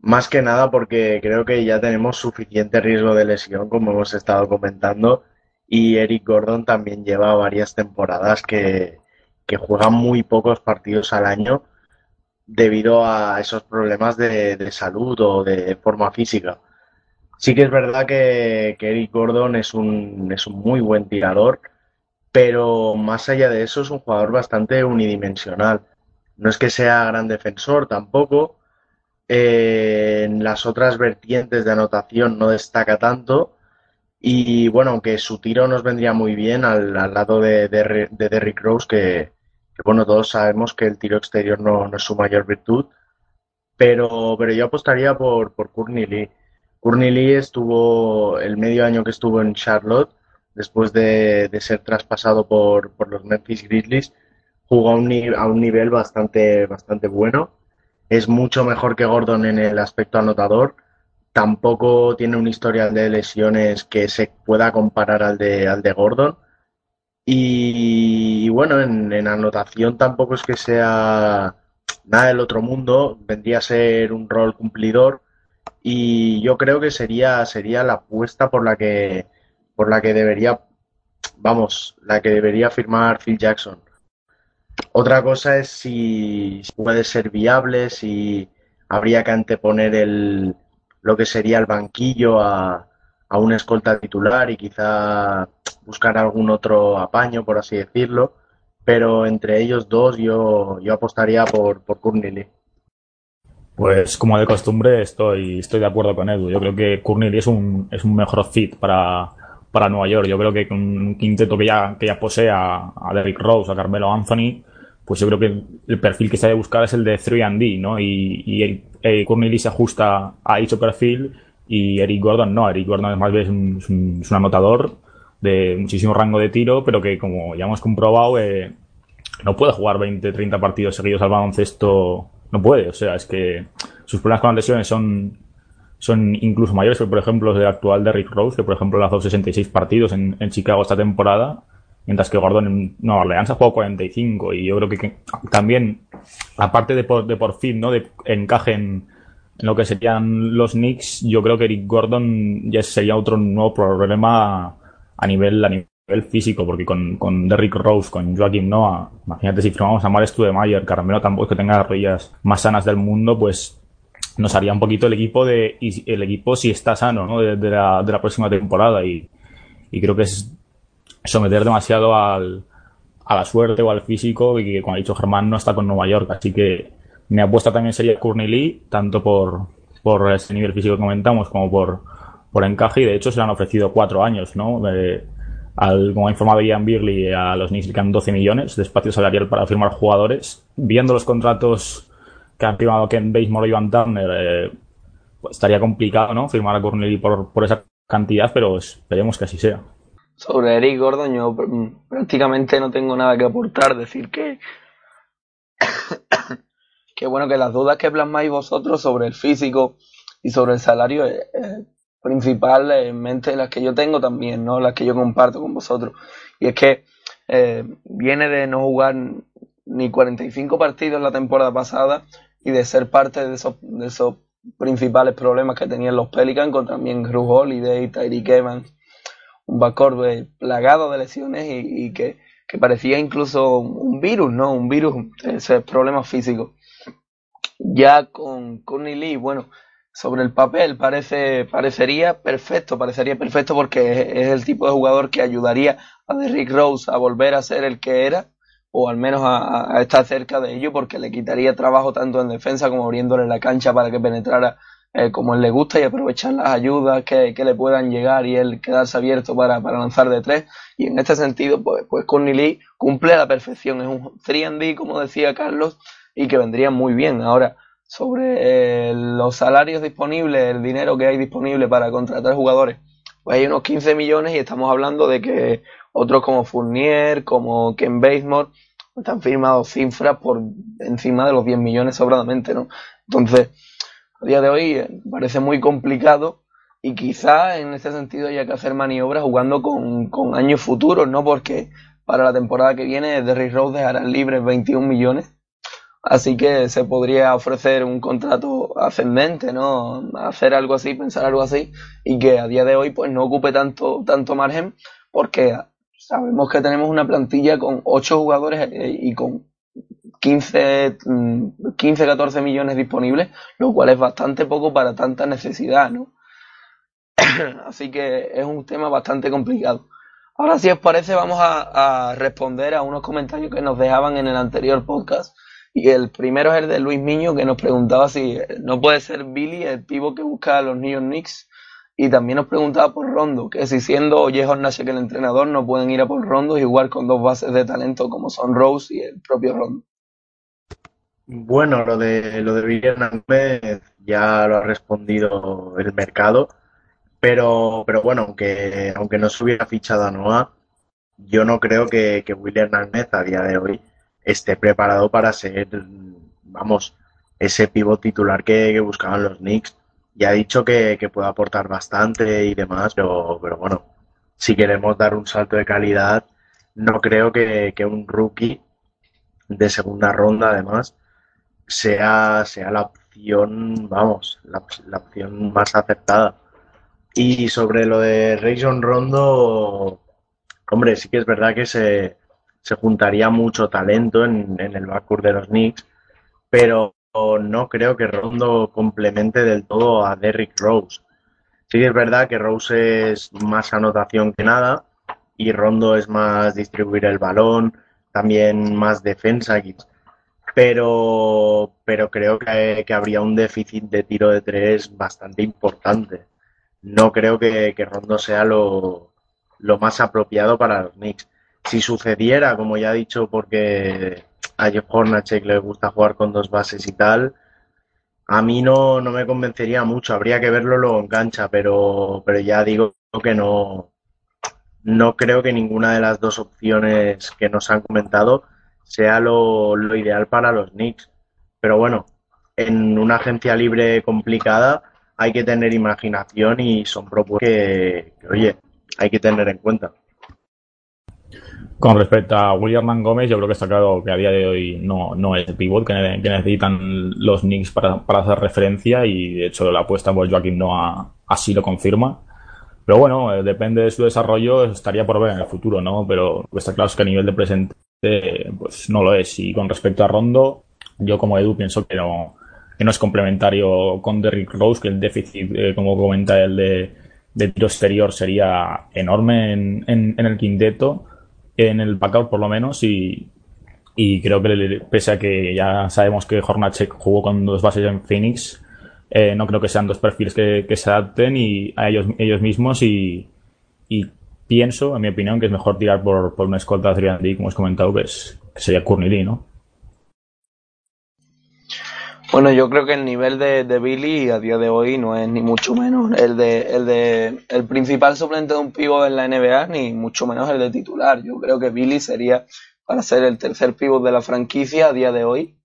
más que nada porque creo que ya tenemos suficiente riesgo de lesión, como hemos estado comentando, y Eric Gordon también lleva varias temporadas que, que juega muy pocos partidos al año debido a esos problemas de, salud o de forma física. Sí que es verdad que, Eric Gordon es un, es un muy buen tirador, pero más allá de eso es un jugador bastante unidimensional. No es que sea gran defensor tampoco, eh, en las otras vertientes de anotación no destaca tanto Y bueno, aunque su tiro nos vendría muy bien al, al lado de Derrick Rose, que, bueno, todos sabemos que el tiro exterior no, no, es su mayor virtud, pero, pero yo apostaría por, por Courtney Lee. Courtney Lee estuvo el medio año que estuvo en Charlotte, después de, de ser traspasado por, por, los Memphis Grizzlies, jugó a un, a un nivel bastante, bastante bueno. Es mucho mejor que Gordon en el aspecto anotador tampoco tiene un historial de lesiones que se pueda comparar al de, al de Gordon. Y, bueno, en, en, anotación tampoco es que sea nada del otro mundo, vendría a ser un rol cumplidor y yo creo que sería, sería la apuesta por la que por la que debería vamos, la que debería firmar Phil Jackson. Otra cosa es si puede ser viable, si habría que anteponer el, lo que sería el banquillo a, a un escolta titular y quizá buscar algún otro apaño, por así decirlo. Pero entre ellos dos yo, yo apostaría por, por Pues como de costumbre estoy, estoy de acuerdo con Edu. Yo creo que Courtney es un, es un mejor fit para, para Nueva York. Yo creo que con un quinteto que ya, que ya posee a, Derrick Rose, a Carmelo Anthony, pues yo creo que el perfil que se debe buscar es el de 3D, ¿no? Y, y eh, Courtney se ajusta a dicho perfil y Eric Gordon no. Eric Gordon es más bien es un, anotador de muchísimo rango de tiro, pero que como ya hemos comprobado, eh, no puede jugar 20, 30 partidos seguidos al baloncesto. No puede, o sea, es que sus problemas con las lesiones son, son incluso mayores que, por ejemplo, del actual Derrick Rose, que por ejemplo lanzó 66 partidos en, en Chicago esta temporada mientras que Gordon en Nueva Orleans ha jugado 45 y yo creo que, que también aparte de por, de por fin no de encaje en, en, lo que serían los Knicks yo creo que Eric Gordon ya sería otro nuevo problema a nivel a nivel físico porque con, con Derrick Rose con Joaquim Noah imagínate si firmamos a Mares Studemayer Carmelo tampoco es que tenga las rodillas más sanas del mundo pues nos haría un poquito el equipo de el equipo si está sano ¿no? de, de, la, de la próxima temporada y, y creo que es someter demasiado al, a la suerte o al físico y que, como ha dicho Germán, no está con Nueva York. Así que mi apuesta también sería Courtney Lee, tanto por, por ese nivel físico que comentamos como por, por encaje. Y de hecho se le han ofrecido cuatro años, ¿no? Al, como ha informado Ian Birley, a los Knicks le quedan 12 millones de espacio salarial para firmar jugadores. Viendo los contratos que han firmado Ken Basemore y Van Turner, eh, pues estaría complicado, ¿no? Firmar a Courtney Lee por, por esa cantidad, pero esperemos que así sea. Sobre Eric Gordon yo prácticamente no tengo nada que aportar, decir que que bueno que las dudas que plasmáis vosotros sobre el físico y sobre el salario es, es principalmente las que yo tengo también, no las que yo comparto con vosotros. Y es que eh, viene de no jugar ni 45 partidos la temporada pasada y de ser parte de esos, de esos principales problemas que tenían los Pelicans con también Drew Holiday, Tyreek Evans un backcourt plagado de lesiones y, y que, que, parecía incluso un virus, ¿no? Un virus, ese problema físico. Ya con Courtney Lee, bueno, sobre el papel parece, parecería perfecto, parecería perfecto porque es, el tipo de jugador que ayudaría a Derrick Rose a volver a ser el que era, o al menos a, estar cerca de ello, porque le quitaría trabajo tanto en defensa como abriéndole la cancha para que penetrara eh, como él le gusta y aprovechar las ayudas que, que, le puedan llegar y él quedarse abierto para, para lanzar de tres. Y en este sentido, pues, pues Lee cumple a la perfección. Es un 3D, como decía Carlos, y que vendría muy bien. Ahora, sobre eh, los salarios disponibles, el dinero que hay disponible para contratar jugadores, pues hay unos 15 millones y estamos hablando de que otros como Fournier, como Ken Basemore, están firmados cifras por encima de los 10 millones sobradamente, ¿no? Entonces, a día de hoy eh, parece muy complicado y quizá en este sentido haya que hacer maniobras jugando con, con años futuros, ¿no? Porque para la temporada que viene Derrick Rose dejará libres 21 millones. Así que se podría ofrecer un contrato ascendente, ¿no? Hacer algo así, pensar algo así, y que a día de hoy pues no ocupe tanto, tanto margen, porque sabemos que tenemos una plantilla con 8 jugadores eh, y con 15, 15, 14 millones disponibles, lo cual es bastante poco para tanta necesidad, ¿no? (clears throat) Así que es un tema bastante complicado. Ahora, si os parece, vamos a, a, responder a unos comentarios que nos dejaban en el anterior podcast. Y el primero es el de Luis Miño, que nos preguntaba si no puede ser Billy el pivo que busca a los New York Knicks. Y también nos preguntaba por Rondo, que si siendo Oye Hornacek el entrenador no pueden ir a por Rondo y jugar con dos bases de talento como son Rose y el propio Rondo. Bueno, lo de lo de William ya lo ha respondido el mercado, pero, pero bueno, aunque, aunque no se hubiera fichado a Noah, yo no creo que, que William Hernández a día de hoy esté preparado para ser, vamos, ese pivot titular que, buscaban los Knicks. Ya ha dicho que, puede aportar bastante y demás, pero, pero bueno, si queremos dar un salto de calidad, no creo que, que un rookie de segunda ronda, además, sea, sea la opción, vamos, la, opción más aceptada. Y sobre lo de Rayon Rondo, hombre, sí que es verdad que se, se juntaría mucho talento en, el backcourt de los Knicks, pero no creo que Rondo complemente del todo a Derrick Rose. Sí es verdad que Rose es más anotación que nada y Rondo es más distribuir el balón, también más defensa, pero, pero creo que, que habría un déficit de tiro de tres bastante importante. No creo que, que Rondo sea lo, lo más apropiado para los Knicks. Si sucediera, como ya he dicho, porque a Jeff Hornacek le gusta jugar con dos bases y tal, a mí no, no me convencería mucho. Habría que verlo luego en cancha, pero, pero ya digo que no, no creo que ninguna de las dos opciones que nos han comentado sea lo, lo ideal para los Knicks. Pero bueno, en una agencia libre complicada hay que tener imaginación y son propuestas que, que oye, hay que tener en cuenta. Con respecto a William Gómez, yo creo que está claro que a día de hoy no, no es el pivot que, necesitan los Knicks para, para, hacer referencia y de hecho la apuesta por Joaquín Noah así lo confirma. Pero bueno, eh, depende de su desarrollo, estaría por ver en el futuro, ¿no? Pero está claro que a nivel de presente pues no lo es. Y con respecto a Rondo, yo como Edu pienso que no, que no es complementario con Derrick Rose, que el déficit, eh, como comenta el de, de tiro exterior, sería enorme en, en, en el quinteto en el backup por lo menos y, y creo que pese a que ya sabemos que Hornacek jugó con dos bases en Phoenix, eh, no creo que sean dos perfiles que, se adapten y a ellos, ellos mismos y, y, pienso, en mi opinión, que es mejor tirar por, por una escolta 3D, como os comentado, que, es, que sería Lee, ¿no? Bueno, yo creo que el nivel de, de, Billy a día de hoy no es ni mucho menos el de, el de el principal suplente de un pívot en la NBA, ni mucho menos el de titular. Yo creo que Billy sería para ser el tercer pívot de la franquicia a día de hoy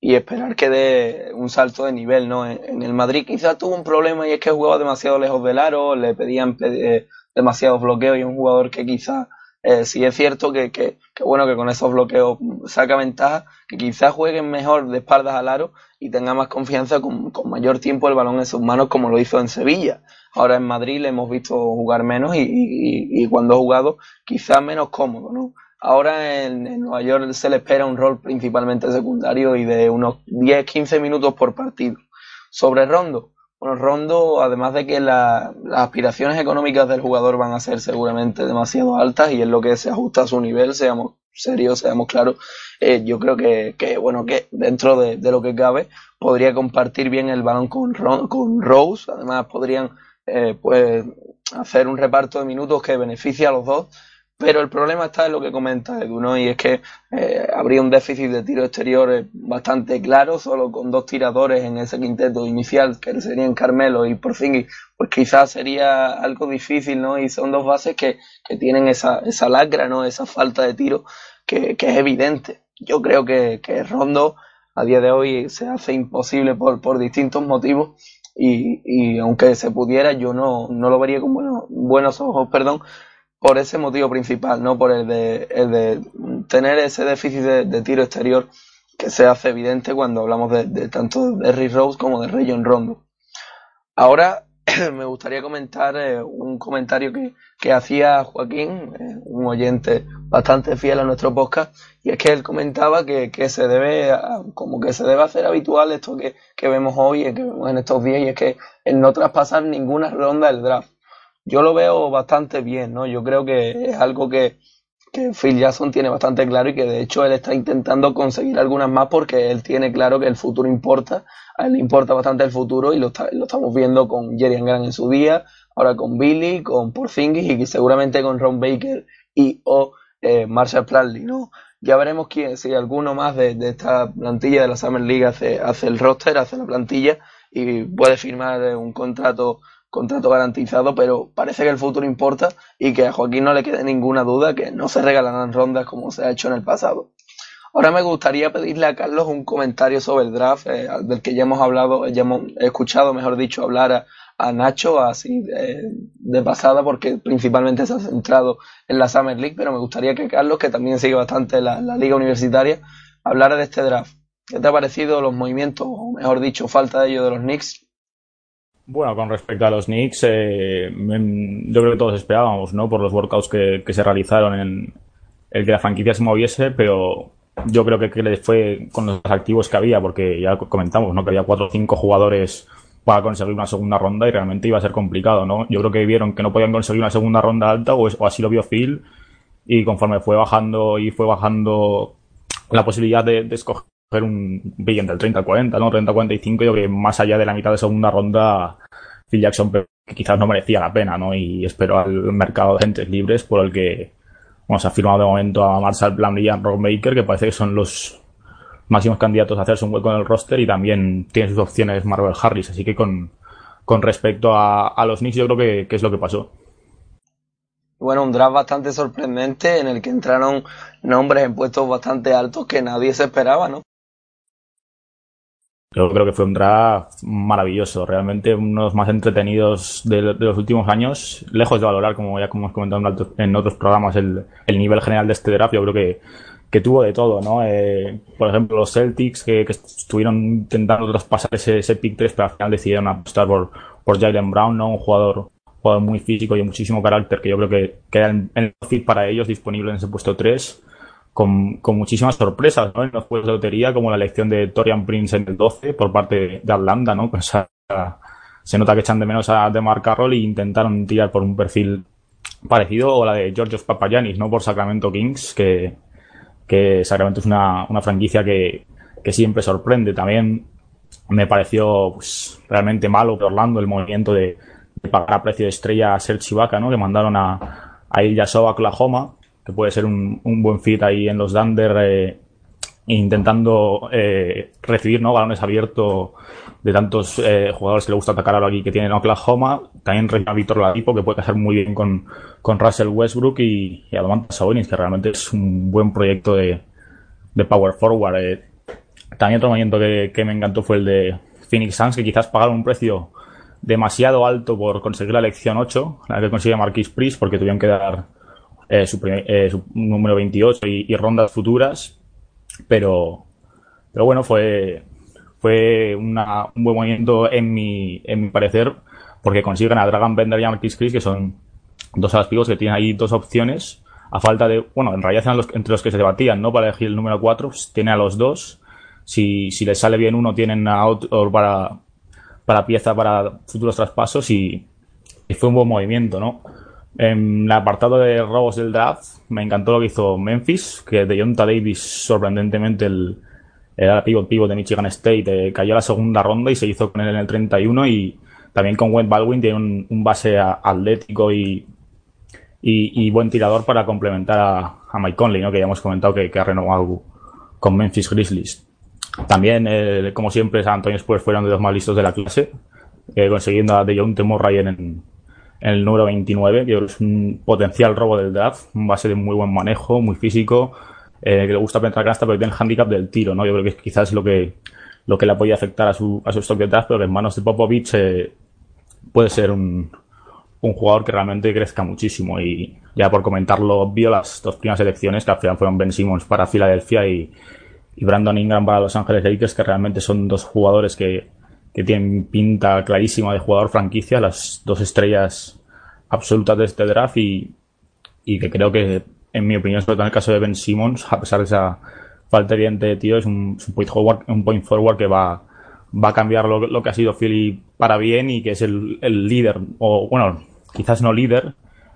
y esperar que dé un salto de nivel, ¿no? En, en el Madrid quizás tuvo un problema y es que jugaba demasiado lejos del aro, le pedían eh, demasiados bloqueos y un jugador que quizás eh, sí es cierto que, que, que, bueno que con esos bloqueos saca ventaja, que quizás jueguen mejor de espaldas al aro y tenga más confianza con, con, mayor tiempo el balón en sus manos como lo hizo en Sevilla. Ahora en Madrid le hemos visto jugar menos y, y, y cuando ha jugado quizás menos cómodo, ¿no? Ahora en, en, Nueva York se le espera un rol principalmente secundario y de unos 10-15 minutos por partido. Sobre Rondo, bueno, Rondo, además de que la, las aspiraciones económicas del jugador van a ser seguramente demasiado altas y es lo que se ajusta a su nivel, seamos serios, seamos claros, eh, yo creo que, que, bueno, que dentro de, de, lo que cabe podría compartir bien el balón con, con Rose, además podrían eh, pues hacer un reparto de minutos que beneficie a los dos pero el problema está en lo que comenta Edu, ¿no? Y es que eh, habría un déficit de tiro exterior bastante claro, solo con dos tiradores en ese quinteto inicial, que serían Carmelo y Porzingis, pues quizás sería algo difícil, ¿no? Y son dos bases que, que tienen esa, esa lacra, ¿no? Esa falta de tiro que, que es evidente. Yo creo que, que Rondo a día de hoy se hace imposible por, por distintos motivos y, y aunque se pudiera, yo no, no lo vería con buenos, buenos ojos, perdón, por ese motivo principal, no por el de, el de tener ese déficit de, tiro exterior que se hace evidente cuando hablamos de, tanto de Rick Rose como de Rayon Rondo. Ahora (clears throat) me gustaría comentar eh, un comentario que, que hacía Joaquín, eh, un oyente bastante fiel a nuestro podcast, y es que él comentaba que, que se debe, como que se debe hacer habitual esto que, que vemos hoy, que vemos en estos días, y es que el no traspasar ninguna ronda del draft yo lo veo bastante bien, ¿no? Yo creo que es algo que, que Phil Jackson tiene bastante claro y que de hecho él está intentando conseguir algunas más porque él tiene claro que el futuro importa, a él le importa bastante el futuro y lo, lo estamos viendo con Jerry Grant en su día, ahora con Billy, con Porzingis y seguramente con Ron Baker y o eh, Marshall Bradley, ¿no? Ya veremos quién, si alguno más de, esta plantilla de la Summer League hace, hace el roster, hace la plantilla y puede firmar un contrato contrato garantizado, pero parece que el futuro importa y que a Joaquín no le quede ninguna duda que no se regalarán rondas como se ha hecho en el pasado. Ahora me gustaría pedirle a Carlos un comentario sobre el draft, eh, del que ya hemos hablado, ya hemos escuchado, mejor dicho, hablar a, Nacho así de, pasada, porque principalmente se ha centrado en la Summer League, pero me gustaría que Carlos, que también sigue bastante la, liga universitaria, hablara de este draft. ¿Qué te ha parecido los movimientos, o mejor dicho, falta de ellos de los Knicks bueno, con respecto a los Knicks, eh, yo creo que todos esperábamos, ¿no? Por los workouts que, se realizaron en el que la franquicia se moviese, pero yo creo que, fue con los activos que había, porque ya comentamos, ¿no? Que había cuatro o cinco jugadores para conseguir una segunda ronda y realmente iba a ser complicado, ¿no? Yo creo que vieron que no podían conseguir una segunda ronda alta o, así lo vio Phil y conforme fue bajando y fue bajando la posibilidad de escoger un pick entre el 30 40, ¿no? 30 45, yo creo que más allá de la mitad de segunda ronda, Phil Jackson que quizás no merecía la pena, ¿no? Y espero al mercado de agentes libres por el que bueno, se ha firmado de momento a Marshall Plumlee y a Rob Baker, que parece que son los máximos candidatos a hacerse un hueco en el roster y también tiene sus opciones Marvel Harris, así que con, con respecto a, a los Knicks yo creo que, que es lo que pasó. Bueno, un draft bastante sorprendente en el que entraron nombres en puestos bastante altos que nadie se esperaba, ¿no? Yo creo que fue un draft maravilloso, realmente uno de los más entretenidos de, los últimos años, lejos de valorar, como ya hemos comentado en otros programas, el, nivel general de este draft, yo creo que, que tuvo de todo, ¿no? Eh, por ejemplo, los Celtics que, estuvieron intentando traspasar ese, ese pick 3, pero al final decidieron apostar por, por Jalen Brown, ¿no? Un jugador, jugador muy físico y de muchísimo carácter que yo creo que queda en el fit para ellos disponible en ese puesto 3 con, muchísimas sorpresas ¿no? en los juegos de lotería, como la elección de Torian Prince en el 12 por parte de Atlanta, ¿no? (laughs) se nota que echan de menos a DeMar Carroll e intentaron tirar por un perfil parecido, o la de Georgios Papayanis, ¿no? Por Sacramento Kings, que, que Sacramento es una, una franquicia que, que siempre sorprende. También me pareció pues, realmente malo de Orlando el movimiento de, pagar a precio de estrella a Serge Ibaka, ¿no? Que mandaron a, a Oklahoma, que puede ser un, un buen fit ahí en los Dunder, eh, intentando eh, recibir ¿no? balones abiertos de tantos eh, jugadores que le gusta atacar ahora aquí que tienen Oklahoma. También a Víctor Ladipo, que puede casar muy bien con, con Russell Westbrook y, y a Sabonis, que realmente es un buen proyecto de, de Power Forward. También otro movimiento que, que, me encantó fue el de Phoenix Suns, que quizás pagaron un precio demasiado alto por conseguir la elección 8, la que consigue Marquis Priest, porque tuvieron que dar eh, su, eh, su, número 28 y, rondas futuras, pero, pero bueno, fue, fue una, un buen movimiento en mi, en mi parecer, porque consiguen a Dragon Bender y a Marquis Chris, que son dos alas que tienen ahí dos opciones, a falta de, bueno, en realidad eran los, entre los que se debatían, ¿no? Para elegir el número 4, pues, tiene a los dos. Si, si les sale bien uno, tienen a otro para, para pieza para futuros traspasos y, y fue un buen movimiento, ¿no? En el apartado de robos del draft, me encantó lo que hizo Memphis, que de Jonta Davis, sorprendentemente, el, el pivot pivot de Michigan State, eh, cayó a la segunda ronda y se hizo con él en el 31 y también con Wayne Baldwin tiene un, base atlético y, buen tirador para complementar a, Mike Conley, ¿no? que ya hemos comentado que, ha renovado con Memphis Grizzlies. También, eh, como siempre, San Antonio Spurs fueron de los más listos de la clase, eh, consiguiendo a DeJounte Murray en, en el número 29, que es un potencial robo del draft, un base de muy buen manejo, muy físico, eh, que le gusta penetrar canasta, pero tiene el handicap del tiro, ¿no? Yo creo que quizás lo que, lo que le podido afectar a su, a su stock de draft, pero que en manos de Popovich eh, puede ser un, un jugador que realmente crezca muchísimo. Y ya por comentarlo obvio, las dos primeras elecciones, que al final fueron Ben Simmons para Filadelfia y, y Brandon Ingram para Los Ángeles Lakers, que realmente son dos jugadores que, que tienen pinta clarísima de jugador franquicia, las dos estrellas absolutas de este draft y, y que creo que, en mi opinión, sobre todo en el caso de Ben Simmons, a pesar de esa falta evidente de tío, es un, point, forward, un point forward que va, va a cambiar lo, que ha sido Philly para bien y que es el, el líder, o bueno, quizás no líder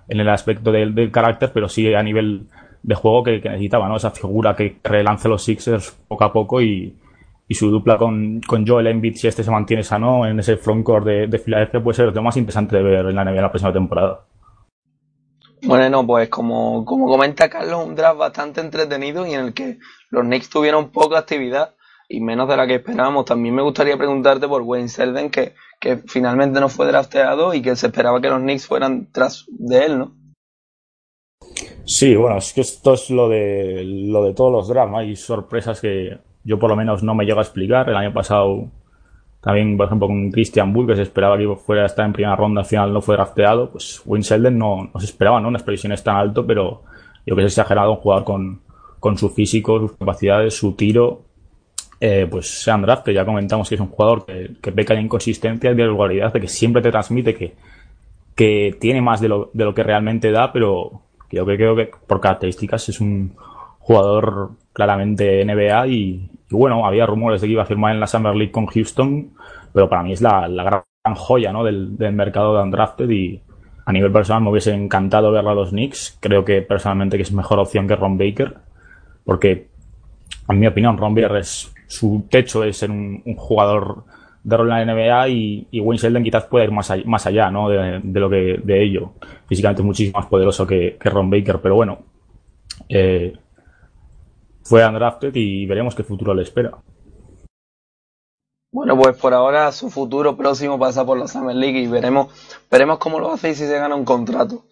en el aspecto del, del carácter, pero sí a nivel de juego que, que necesitaba, ¿no? Esa figura que relance los Sixers poco a poco y, y su dupla con, con Joel Embiid, si este se mantiene sano en ese frontcourt de, de Filadelfia, puede ser lo más interesante de ver en la NBA la próxima temporada. Bueno, pues como, como comenta Carlos, un draft bastante entretenido y en el que los Knicks tuvieron poca actividad y menos de la que esperábamos. También me gustaría preguntarte por Wayne Selden, que, que finalmente no fue drafteado y que se esperaba que los Knicks fueran tras de él, ¿no? Sí, bueno, es que esto es lo de, lo de todos los drafts. ¿no? Hay sorpresas que yo por lo menos no me llego a explicar. El año pasado también, por ejemplo, con Christian Bull, que se esperaba que fuera a estar en primera ronda, al final no fue drafteado. Pues Wayne Selden no, no se esperaba, ¿no? Unas previsiones tan alto, pero yo que es exagerado un jugador con, con su físico, sus capacidades, su tiro, eh, pues Sean que ya comentamos que es un jugador que, peca de inconsistencia y de irregularidad, de que siempre te transmite que, que tiene más de lo, de lo que realmente da, pero yo creo que por características es un jugador claramente NBA y, bueno, había rumores de que iba a firmar en la Summer League con Houston, pero para mí es la, gran joya ¿no? del, mercado de undrafted y a nivel personal me hubiese encantado verlo a los Knicks. Creo que personalmente que es mejor opción que Ron Baker, porque en mi opinión Ron Baker es su techo es ser un, jugador de rol en la NBA y, y Wayne Sheldon quizás pueda ir más allá, más allá ¿no? de, de, lo que de ello. Físicamente es muchísimo más poderoso que, que Ron Baker, pero bueno, eh, fue undrafted y veremos qué futuro le espera. Bueno, pues por ahora su futuro próximo pasa por la Summer League y veremos, veremos cómo lo hace y si se gana un contrato.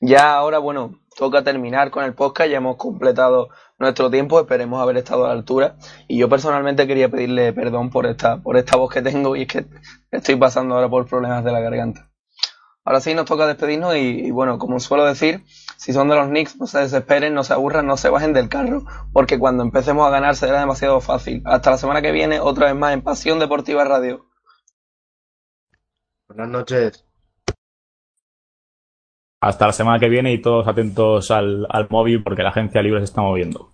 Ya ahora, bueno, toca terminar con el podcast, ya hemos completado nuestro tiempo, esperemos haber estado a la altura. Y yo personalmente quería pedirle perdón por esta, por esta voz que tengo y es que estoy pasando ahora por problemas de la garganta. Ahora sí nos toca despedirnos y, y, bueno, como suelo decir, si son de los Knicks, no se desesperen, no se aburran, no se bajen del carro, porque cuando empecemos a ganar será demasiado fácil. Hasta la semana que viene, otra vez más en Pasión Deportiva Radio. Buenas noches. Hasta la semana que viene y todos atentos al, al móvil porque la agencia libre se está moviendo.